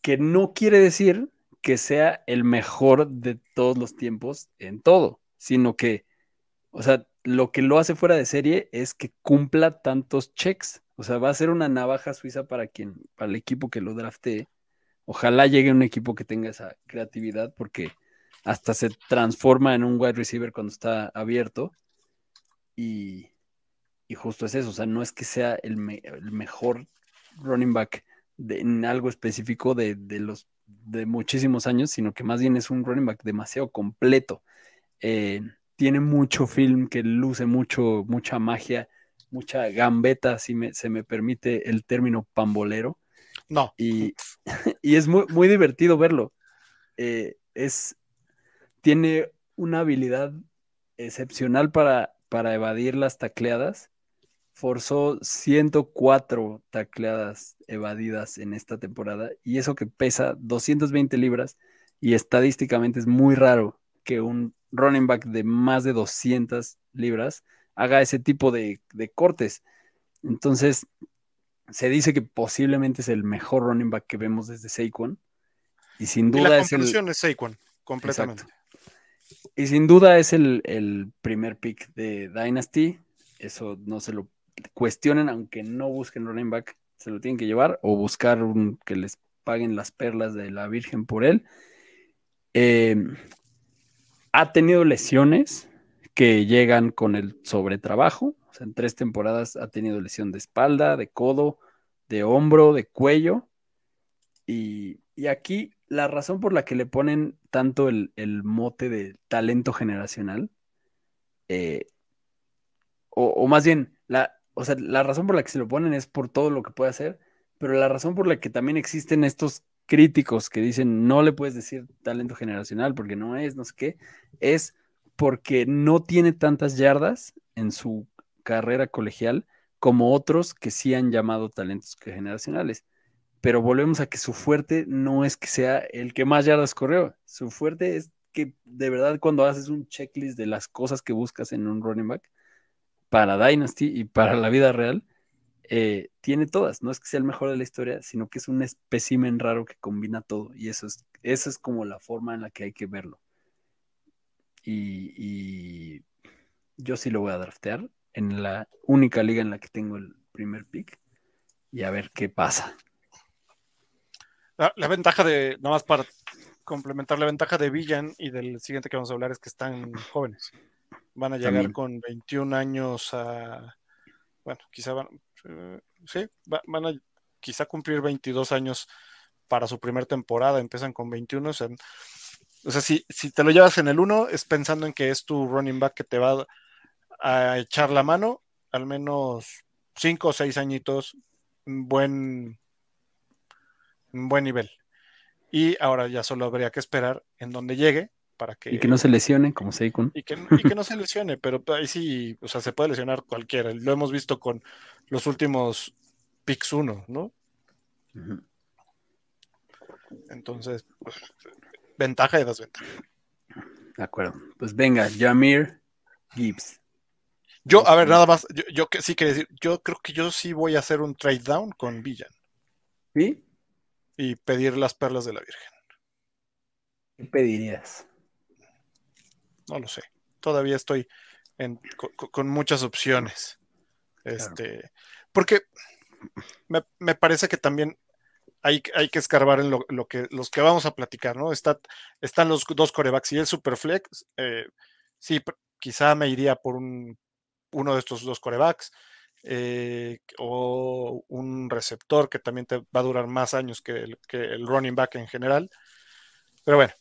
que no quiere decir que sea el mejor de todos los tiempos en todo, sino que, o sea, lo que lo hace fuera de serie es que cumpla tantos checks. O sea, va a ser una navaja suiza para quien, para el equipo que lo draftee. Ojalá llegue un equipo que tenga esa creatividad, porque hasta se transforma en un wide receiver cuando está abierto. Y, y justo es eso, o sea, no es que sea el, mejor running back en algo específico de, los de muchísimos años, sino que más bien es un running back demasiado completo. Eh, tiene mucho film que luce mucho, mucha magia, mucha gambeta, si me, se me permite el término pambolero. No. Y, [laughs] y es muy, muy divertido verlo. Eh, es, tiene una habilidad excepcional para, para evadir las tacleadas forzó 104 tacleadas evadidas en esta temporada y eso que pesa 220 libras y estadísticamente es muy raro que un running back de más de 200 libras haga ese tipo de, cortes. Entonces, se dice que posiblemente es el mejor running back que vemos desde Saquon. Y sin duda es el. es Saquon, completamente. Y sin duda es el, el, primer pick de Dynasty. Eso no se lo cuestionen, aunque no busquen running back, se lo tienen que llevar o buscar que les paguen las perlas de la Virgen por él. Eh, ha tenido lesiones que llegan con el sobretrabajo. En tres temporadas ha tenido lesión de espalda, de codo, de hombro, de cuello. Y, aquí la razón por la que le ponen tanto el, mote de talento generacional, eh, o, más bien, la, o sea, la razón por la que se lo ponen es por todo lo que puede hacer, pero la razón por la que también existen estos críticos que dicen no le puedes decir talento generacional porque no es, no sé qué, es porque no tiene tantas yardas en su carrera colegial como otros que sí han llamado talentos generacionales. Pero volvemos a que su fuerte no es que sea el que más yardas corrió, su fuerte es que de verdad cuando haces un checklist de las cosas que buscas en un running back, para Dynasty y para la vida real, eh, tiene todas. No es que sea el mejor de la historia, sino que es un espécimen raro que combina todo. Y eso es, eso es como la forma en la que hay que verlo. Y, yo sí lo voy a draftear en la única liga en la que tengo el primer pick y a ver qué pasa. La, la ventaja de, nada más para complementar la ventaja de Villan y del siguiente que vamos a hablar es que están jóvenes. Van a llegar con 21 años a, bueno, quizá van, eh, sí, van a quizá cumplir 22 años para su primera temporada, empiezan con 21, o sea, si, si te lo llevas en el 1, es pensando en que es tu running back que te va a echar la mano, al menos 5 o 6 añitos, buen, buen nivel. Y ahora ya solo habría que esperar en donde llegue y que no se lesione, como Seikun. Y que, y que no se lesione, pero ahí sí, o sea, se puede lesionar cualquiera. Lo hemos visto con los últimos picks 1, ¿no? Entonces, pues, ventaja y desventaja. De acuerdo. Pues venga, Jamir Gibbs. Yo, a ver, nada más, yo, yo que sí quería decir, yo creo que yo sí voy a hacer un trade down con Villan. ¿Sí? Y pedir las perlas de la Virgen. ¿Qué pedirías? No lo sé. Todavía estoy en, con, con, muchas opciones. Este, claro. Porque me, me, parece que también hay, hay que escarbar en lo, lo, que, los que vamos a platicar, ¿no? Está, están los dos corebacks y el Superflex. Eh, sí, quizá me iría por un, uno de estos dos corebacks. Eh, o un receptor que también te va a durar más años que el, que el running back en general. Pero bueno,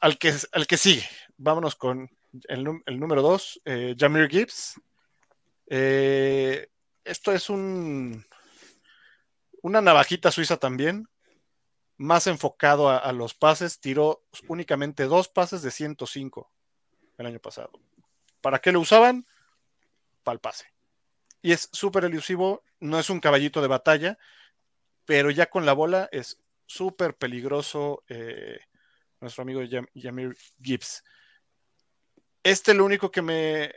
al que, al que sigue, vámonos con el, número dos, eh, Jamir Gibbs. Eh, esto es un, una navajita suiza también, más enfocado a, los pases, tiró únicamente dos pases de 105 el año pasado. ¿Para qué lo usaban? Para el pase. Y es súper elusivo, no es un caballito de batalla, pero ya con la bola es súper peligroso eh, nuestro amigo Yam Yamir Gibbs. Este es lo único que me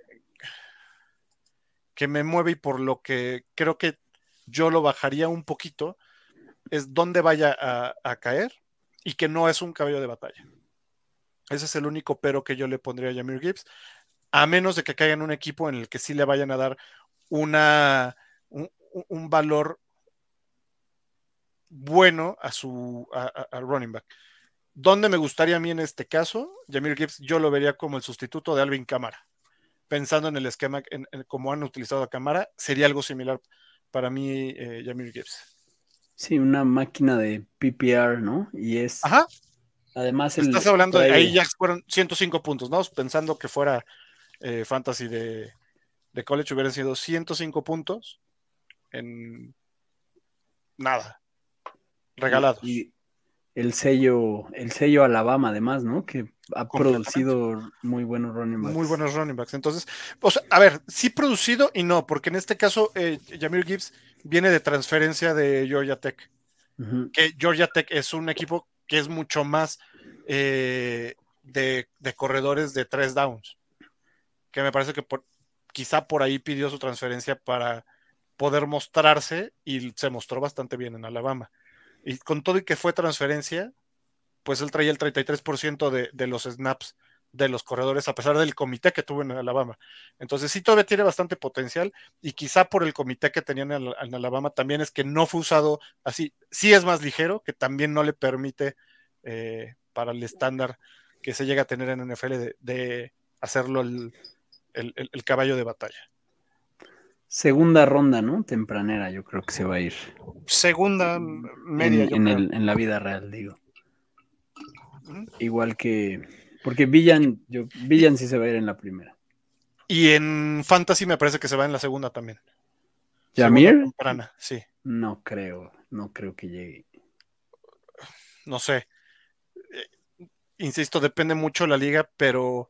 que me mueve y por lo que creo que yo lo bajaría un poquito es dónde vaya a, caer y que no es un caballo de batalla. Ese es el único pero que yo le pondría a Yamir Gibbs, a menos de que caiga en un equipo en el que sí le vayan a dar una, un, valor bueno a su a running back. ¿Dónde me gustaría a mí en este caso? Yamir Gibbs, yo lo vería como el sustituto de Alvin Cámara. Pensando en el esquema, en, en cómo han utilizado a Cámara, sería algo similar para mí, eh, Yamir Gibbs. Sí, una máquina de PPR, ¿no? Y es. Ajá. Además, el, estás hablando de ahí ya fueron 105 puntos, ¿no? Pensando que fuera eh, fantasy de, de college hubieran sido 105 puntos en nada, regalados. Y el sello, el sello Alabama, además, ¿no? Que ha producido muy buenos running backs. Muy buenos running backs. Entonces, o sea, a ver, sí producido y no, porque en este caso, eh, Jamir Gibbs viene de transferencia de Georgia Tech. Uh -huh. Que Georgia Tech es un equipo que es mucho más eh, de, de, corredores de tres downs. Que me parece que por, quizá por ahí pidió su transferencia para poder mostrarse y se mostró bastante bien en Alabama. Y con todo y que fue transferencia, pues él traía el 33% de, de, los snaps de los corredores, a pesar del comité que tuvo en Alabama. Entonces sí todavía tiene bastante potencial y quizá por el comité que tenían en, Alabama también es que no fue usado así. Sí es más ligero, que también no le permite eh, para el estándar que se llega a tener en NFL de, hacerlo el, caballo de batalla. Segunda ronda, ¿no? Tempranera, yo creo que se va a ir. Segunda, media. En, en, el, en la vida real, digo. ¿Mm? Igual que. Porque Villan, yo, Villan sí se va a ir en la primera. Y en Fantasy me parece que se va en la segunda también. ¿Yamir? Temprana, sí. No creo, no creo que llegue. No sé. Eh, insisto, depende mucho de la liga, pero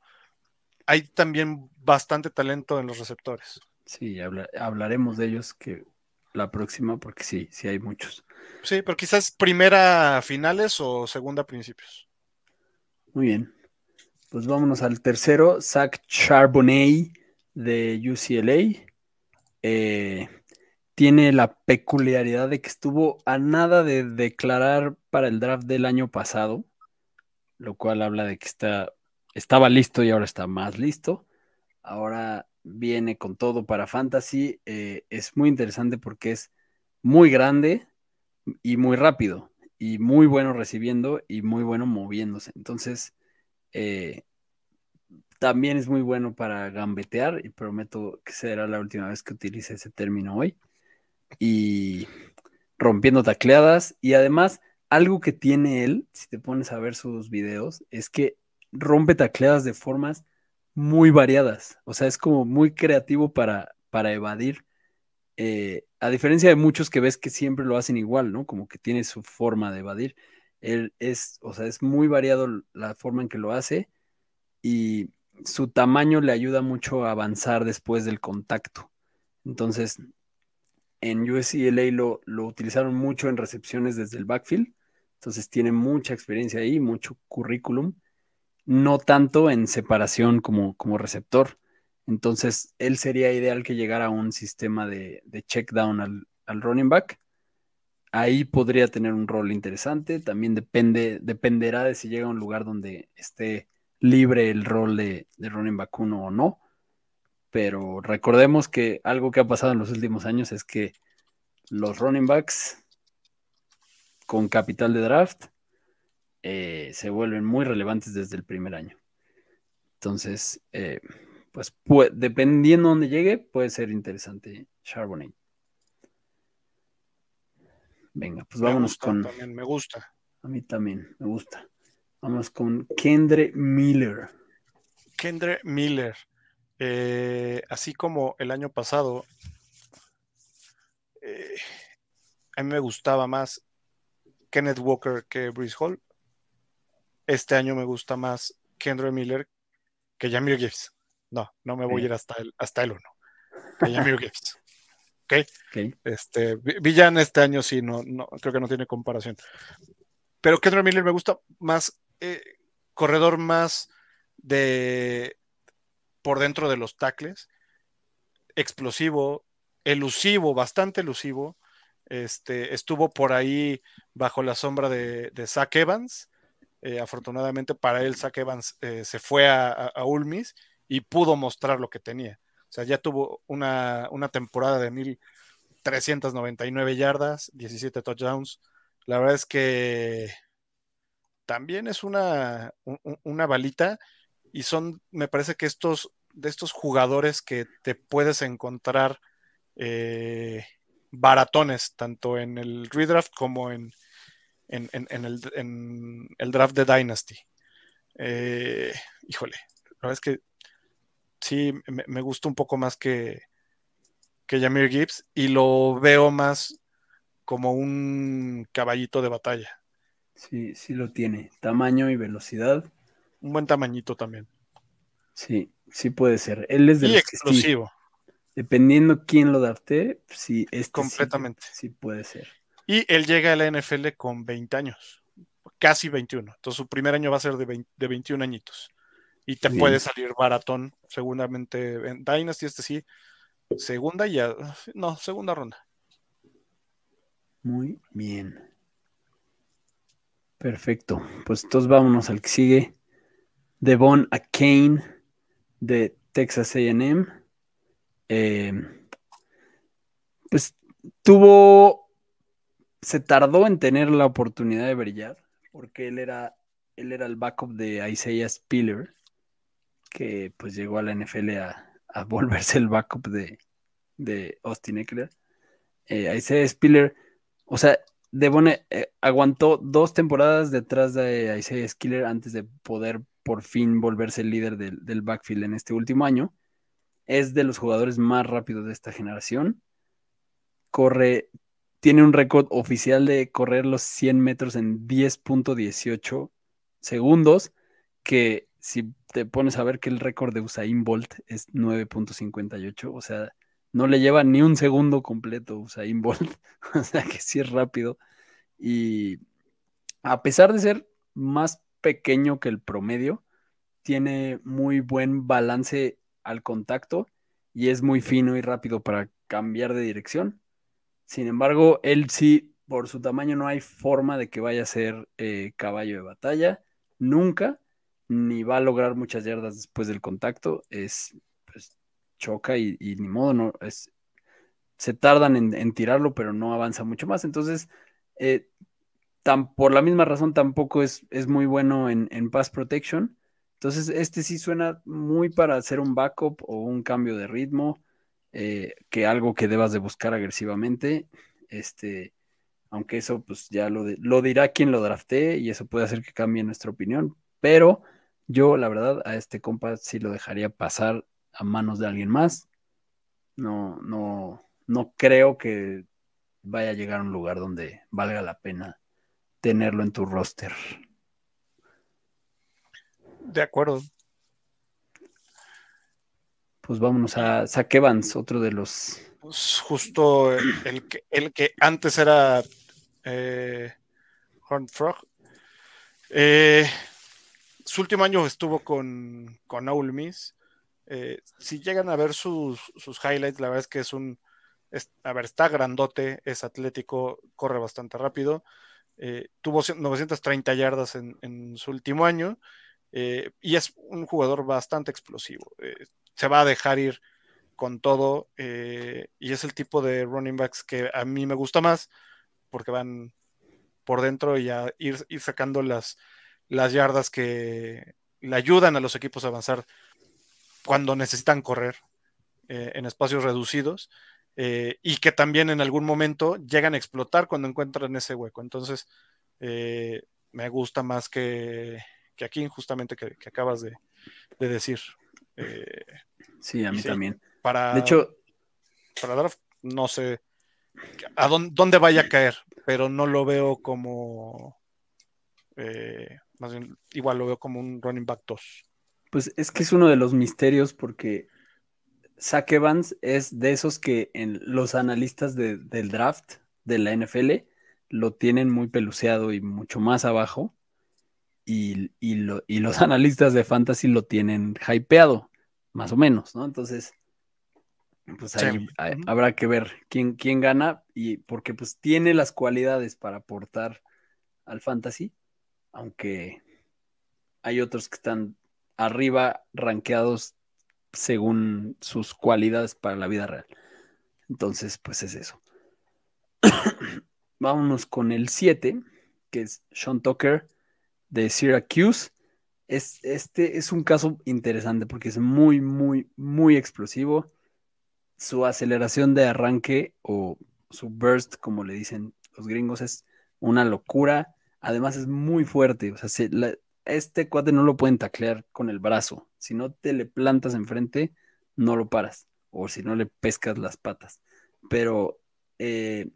hay también bastante talento en los receptores. Sí, habla, hablaremos de ellos que la próxima, porque sí, sí hay muchos. Sí, pero quizás primera finales o segunda principios. Muy bien. Pues vámonos al tercero, Zach Charbonnet de UCLA. Eh, tiene la peculiaridad de que estuvo a nada de declarar para el draft del año pasado, lo cual habla de que está, estaba listo y ahora está más listo. Ahora viene con todo para fantasy. Eh, es muy interesante porque es muy grande y muy rápido y muy bueno recibiendo y muy bueno moviéndose. Entonces, eh, también es muy bueno para gambetear y prometo que será la última vez que utilice ese término hoy. Y rompiendo tacleadas y además algo que tiene él, si te pones a ver sus videos, es que rompe tacleadas de formas muy variadas. O sea, es como muy creativo para, para evadir. Eh, a diferencia de muchos que ves que siempre lo hacen igual, ¿no? Como que tiene su forma de evadir. Él es, o sea, es muy variado la forma en que lo hace y su tamaño le ayuda mucho a avanzar después del contacto. Entonces, en USCLA lo, lo utilizaron mucho en recepciones desde el backfield. Entonces tiene mucha experiencia ahí, mucho currículum no tanto en separación como, como receptor. Entonces, él sería ideal que llegara a un sistema de, check down al, al running back. Ahí podría tener un rol interesante. También depende, dependerá de si llega a un lugar donde esté libre el rol de, de running back uno o no. Pero recordemos que algo que ha pasado en los últimos años es que los running backs con capital de draft eh, se vuelven muy relevantes desde el primer año. Entonces, eh, pues dependiendo de dónde llegue, puede ser interesante Charbonnet. Venga, pues vámonos con. También me gusta. A mí también me gusta. Vamos con Kendre Miller. Kendre Miller. Eh, así como el año pasado, eh, a mí me gustaba más Kenneth Walker que Bruce Hall. Este año me gusta más Kendre Miller que Jamir Gibbs. No, no me voy a ir hasta el, hasta el uno. Que Jamir Gibbs. ¿ok? Este, Villan este año sí, no, no, creo que no tiene comparación. Pero Kendra Miller me gusta más, eh, corredor más de por dentro de los tacles, explosivo, elusivo, bastante elusivo. Este, estuvo por ahí bajo la sombra de, de Zach Evans. Eh, afortunadamente para él, Zach Evans eh, se fue a, Ulmis y pudo mostrar lo que tenía. O sea, ya tuvo una, una temporada de 1.399 yardas, 17 touchdowns. La verdad es que también es una, una balita y son, me parece que estos, de estos jugadores que te puedes encontrar eh, baratones, tanto en el redraft como en, en, en, el, en el, draft de Dynasty. Eh, híjole, la verdad es que sí, me, me gusta un poco más que, que Jamir Gibbs y lo veo más como un caballito de batalla. Sí, sí lo tiene. Tamaño y velocidad. Un buen tamañito también. Sí, sí puede ser. Él es de y explosivo. dependiendo quién lo darte, sí, este completamente. Sí, puede ser. Y él llega a la NFL con 20 años, casi 21. Entonces su primer año va a ser de, 20, de 21 añitos. Y te puede salir baratón, seguramente en Dynasty, este sí, segunda y ya, no, segunda ronda. Muy bien. Perfecto. Pues entonces vámonos al que sigue. Devon Kane de Texas AM. Eh, pues tuvo. Se tardó en tener la oportunidad de brillar. Porque él era. Él era el backup de Isaiah Spiller. Que pues llegó a la NFL a, a [laughs] volverse el backup de, de Austin Eckler. Eh, Isaiah Spiller. O sea, Devon eh, aguantó dos temporadas detrás de Isaiah Skiller antes de poder por fin volverse el líder del, del, backfield en este último año. Es de los jugadores más rápidos de esta generación. Corre, tiene un récord oficial de correr los 100 metros en 10.18 segundos, que si te pones a ver que el récord de Usain Bolt es 9.58, o sea, no le lleva ni un segundo completo Usain Bolt, [laughs] o sea que sí es rápido. Y a pesar de ser más pequeño que el promedio, tiene muy buen balance al contacto y es muy fino y rápido para cambiar de dirección. Sin embargo, él sí, por su tamaño, no hay forma de que vaya a ser eh, caballo de batalla, nunca, ni va a lograr muchas yardas después del contacto. Es choca y, ni modo, no, es, se tardan en, tirarlo, pero no avanza mucho más. Entonces, eh, por la misma razón tampoco es, es muy bueno en, en, pass protection. Entonces, este sí suena muy para hacer un backup o un cambio de ritmo, eh, que algo que debas de buscar agresivamente. Este, aunque eso pues ya lo, lo dirá quien lo drafté y eso puede hacer que cambie nuestra opinión. Pero yo, la verdad, a este compa sí lo dejaría pasar a manos de alguien más. No, no, no creo que vaya a llegar a un lugar donde valga la pena tenerlo en tu roster. De acuerdo. Pues vámonos a Zach otro de los. Pues justo el, que, el que antes era eh, Horn Frog. Eh, su último año estuvo con, con Miss Eh, si llegan a ver sus, highlights, la verdad es que es un, a ver, está grandote, es atlético, corre bastante rápido. Eh, tuvo 930 yardas en, su último año y es un jugador bastante explosivo. Se va a dejar ir con todo y es el tipo de running backs que a mí me gusta más porque van por dentro y a ir, sacando las, las yardas que le ayudan a los equipos a avanzar cuando necesitan correr eh, en espacios reducidos eh, y que también en algún momento llegan a explotar cuando encuentran ese hueco. Entonces, eh, me gusta más que, que aquí, justamente que, acabas de, decir. Sí, a mí también. Para, de hecho, para dar, no sé a dónde, vaya a caer, pero no lo veo como, más bien, igual lo veo como un running back 2. Pues es que es uno de los misterios porque Zach Evans es de esos que en los analistas del draft de la NFL lo tienen muy peluceado y mucho más abajo. Y, los [laughs] analistas de fantasy lo tienen hypeado, más o menos, ¿no? Entonces, pues ahí habrá que ver quién, quién gana y porque pues tiene las cualidades para aportar al fantasy, aunque hay otros que están arriba rankeados según sus cualidades para la vida real. Entonces, pues es eso. [coughs] Vámonos con el 7, que es Sean Tucker de Syracuse. Es, este es un caso interesante porque es muy, muy, muy explosivo. Su aceleración de arranque o su burst, como le dicen los gringos, es una locura. Además es muy fuerte. O sea, se, este cuate no lo pueden taclear con el brazo. Si no te le plantas enfrente, no lo paras. O si no le pescas las patas. Pero eh,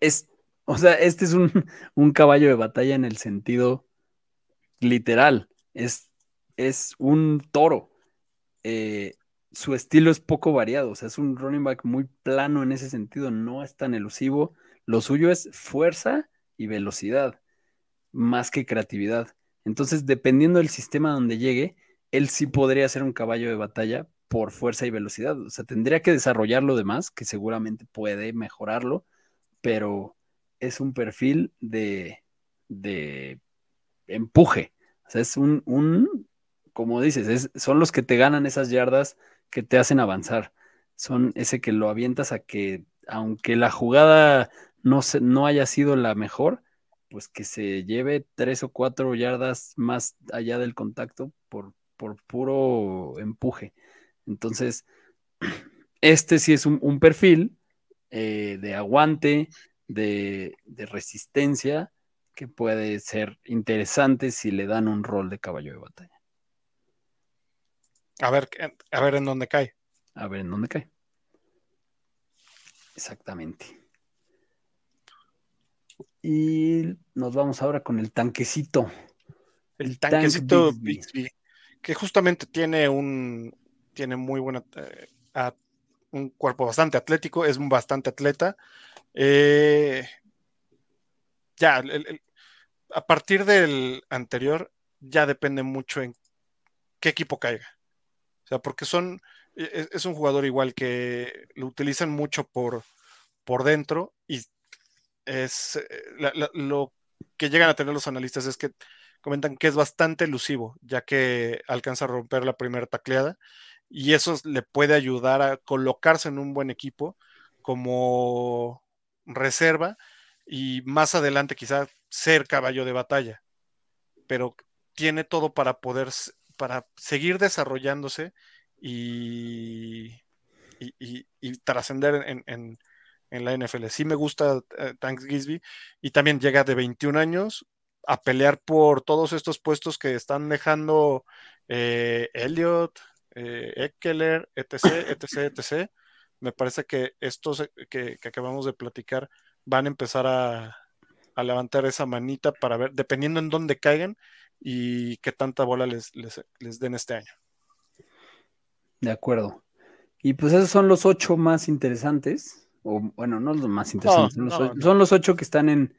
es, [laughs] o sea, este es un, caballo de batalla en el sentido literal. Es, es un toro. Eh, su estilo es poco variado. O sea, es un running back muy plano en ese sentido. No es tan elusivo. Lo suyo es fuerza y velocidad más que creatividad. Entonces, dependiendo del sistema donde llegue, él sí podría ser un caballo de batalla por fuerza y velocidad. O sea, tendría que desarrollar lo demás, que seguramente puede mejorarlo, pero es un perfil de, de empuje. O sea, es un, un como dices, son los que te ganan esas yardas que te hacen avanzar. Son ese que lo avientas a que, aunque la jugada no, se, no haya sido la mejor, pues que se lleve tres o cuatro yardas más allá del contacto por, por puro empuje. Entonces, [clears throat] este sí es un, perfil eh, de aguante, de, resistencia, que puede ser interesante si le dan un rol de caballo de batalla. A ver, a ver en dónde cae. A ver en dónde cae. Exactamente. Y nos vamos ahora con el tanquecito. El tanquecito que justamente tiene un tiene muy buena eh, un cuerpo bastante atlético, es bastante atleta. Eh, ya, a partir del anterior, ya depende mucho en qué equipo caiga. O sea, porque son, e, e, es, un jugador igual que lo utilizan mucho por, por dentro y es eh, lo que llegan a tener los analistas es que comentan que es bastante elusivo, ya que alcanza a romper la primera tacleada y eso le puede ayudar a colocarse en un buen equipo como reserva y más adelante quizá ser caballo de batalla, pero tiene todo para poder, para seguir desarrollándose y, y, trascender en, en la NFL. Sí me gusta eh, Tanks Gisby y también llega de 21 años a pelear por todos estos puestos que están dejando eh, Elliot, eh, Eckler, etc, etc, etc. Me parece que estos que, acabamos de platicar van a empezar a, levantar esa manita para ver, dependiendo en dónde caigan y qué tanta bola les, les, les den este año. De acuerdo. Y pues esos son los ocho más interesantes o bueno, no los más interesantes, son, los, ocho que están en,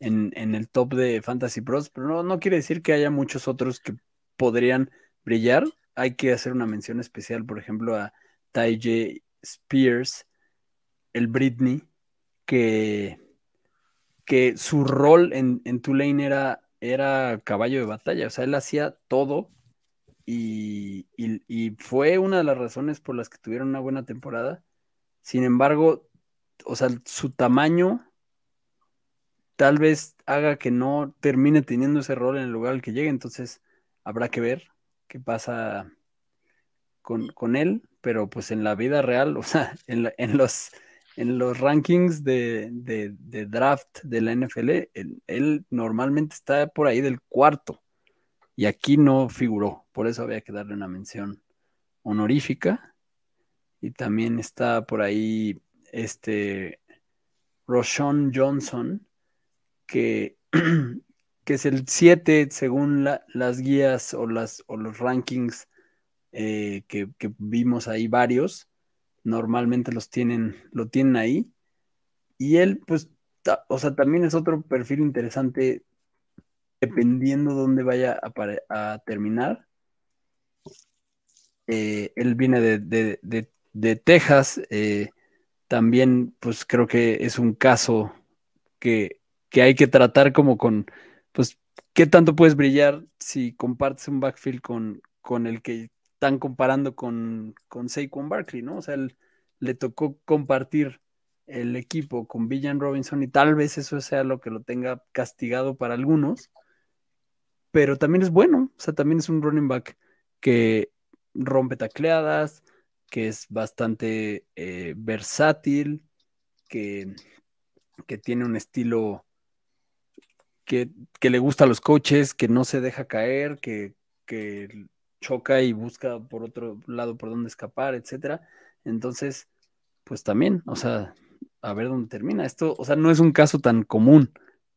en, el top de Fantasy Pros, pero no, no quiere decir que haya muchos otros que podrían brillar. hay que hacer una mención especial, por ejemplo, a J. Spears, el Britney, que, que su rol en, en Tulane era, era caballo de batalla, o sea, él hacía todo y, y, fue una de las razones por las que tuvieron una buena temporada. Sin embargo, o sea, su tamaño tal vez haga que no termine teniendo ese rol en el lugar al que llegue, entonces habrá que ver qué pasa con, con él, pero pues en la vida real, o sea, [laughs] en, los en los rankings de, draft de la NFL, él, normalmente está por ahí del cuarto y aquí no figuró, por eso había que darle una mención honorífica. Y también está por ahí este Roshon Johnson, que, [clears throat] que es el 7 según las guías o, las, o los rankings eh, que, vimos ahí varios normalmente los tienen, lo tienen ahí. Y él, pues, o sea, también es otro perfil interesante dependiendo dónde vaya a, terminar. Eh, él viene de, Texas. Eh, también, pues creo que es un caso que, que, hay que tratar como con, pues, ¿qué tanto puedes brillar si compartes un backfield con, con el que están comparando con, con Saquon Barkley, ¿no? O sea, él le tocó compartir el equipo con Villan Robinson y tal vez eso sea lo que lo tenga castigado para algunos, pero también es bueno, o sea, también es un running back que rompe tacleadas, que es bastante eh, versátil, que, que, tiene un estilo que, que, le gusta a los coaches, que no se deja caer, que, que choca y busca por otro lado por dónde escapar, etcétera. Entonces, pues también, o sea, a ver dónde termina. Esto, o sea, no es un caso tan común,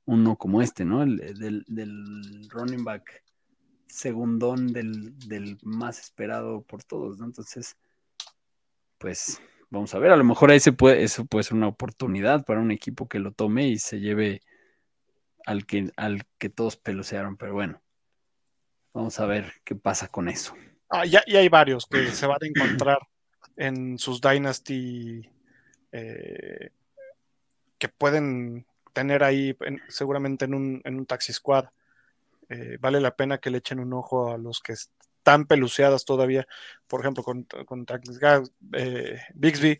uno como este, ¿no? El, del, running back segundón del, del, más esperado por todos, ¿no? Entonces, pues vamos a ver, a lo mejor ese puede, eso puede ser una oportunidad para un equipo que lo tome y se lleve al que, al que todos pelucearon, pero bueno, Vamos a ver qué pasa con eso. Ah, ya, y hay varios que se van a encontrar en sus Dynasty eh, que pueden tener ahí seguramente en un, en un Taxi Squad. Eh, vale la pena que le echen un ojo a los que están peluceadas todavía, por ejemplo, con, con eh, Bixby,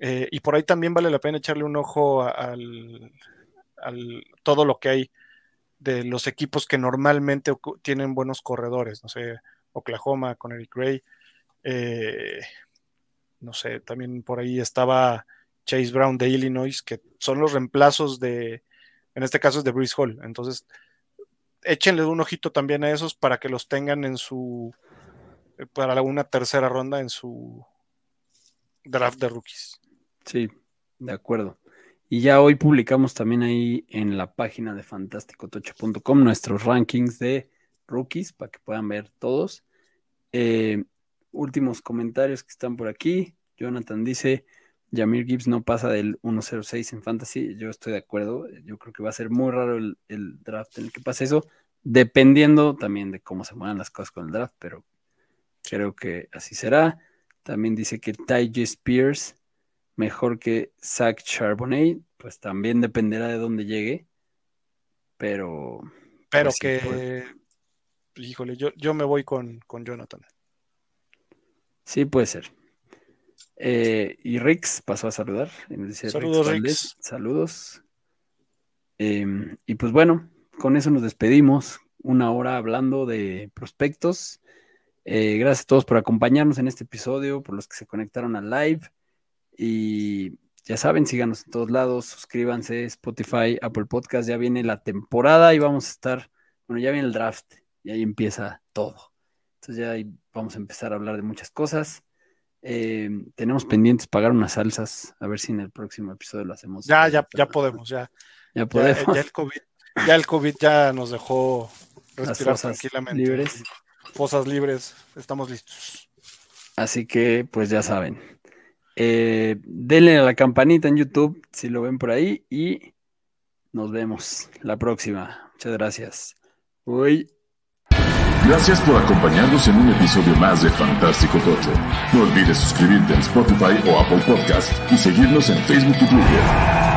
y por ahí también vale la pena echarle un ojo al, al todo lo que hay de los equipos que normalmente tienen buenos corredores, no sé, Oklahoma con Eric Gray, eh, no sé, también por ahí estaba Chase Brown de Illinois, que son los reemplazos de, en este caso es de Bruce Hall, entonces échenle un ojito también a esos para que los tengan en su, eh, para una tercera ronda en su draft de rookies. Sí, de acuerdo. Y ya hoy publicamos también ahí en la página de fantasticotocho.com nuestros rankings de rookies para que puedan ver todos. Eh, últimos comentarios que están por aquí. Jonathan dice, Jamir Gibbs no pasa del 1.06 en fantasy. Yo estoy de acuerdo. Yo creo que va a ser muy raro el, draft en el que pase eso, dependiendo también de cómo se muevan las cosas con el draft, pero creo que así será. También dice que Ty Spears mejor que Zach Charbonnet, pues también dependerá de dónde llegue, pero... Pero pues que, híjole, yo, yo me voy con, Jonathan. Sí, puede ser. Eh, y Rix pasó a saludar. Saludos, Rix. Saludos. Em, y pues bueno, con eso nos despedimos. Una hora hablando de prospectos. Eh, gracias a todos por acompañarnos en este episodio, por los que se conectaron al live. Y ya saben, síganos en todos lados, suscríbanse, Spotify, Apple Podcast, ya viene la temporada y vamos a estar, bueno, ya viene el draft y ahí empieza todo. Entonces ya ahí vamos a empezar a hablar de muchas cosas. Eh, tenemos pendientes pagar unas salsas, a ver si en el próximo episodio lo hacemos. Ya, ya, ya podemos, ya. Ya podemos. Ya, el COVID, ya el COVID ya nos dejó respirar tranquilamente. Libres. Fosas libres, estamos listos. Así que, pues ya saben, eh, denle a la campanita en YouTube si lo ven por ahí y nos vemos la próxima. Muchas gracias. Uy. Gracias por acompañarnos en un episodio más de Fantástico Tocho. No olvides suscribirte en Spotify o Apple Podcast y seguirnos en Facebook y Twitter.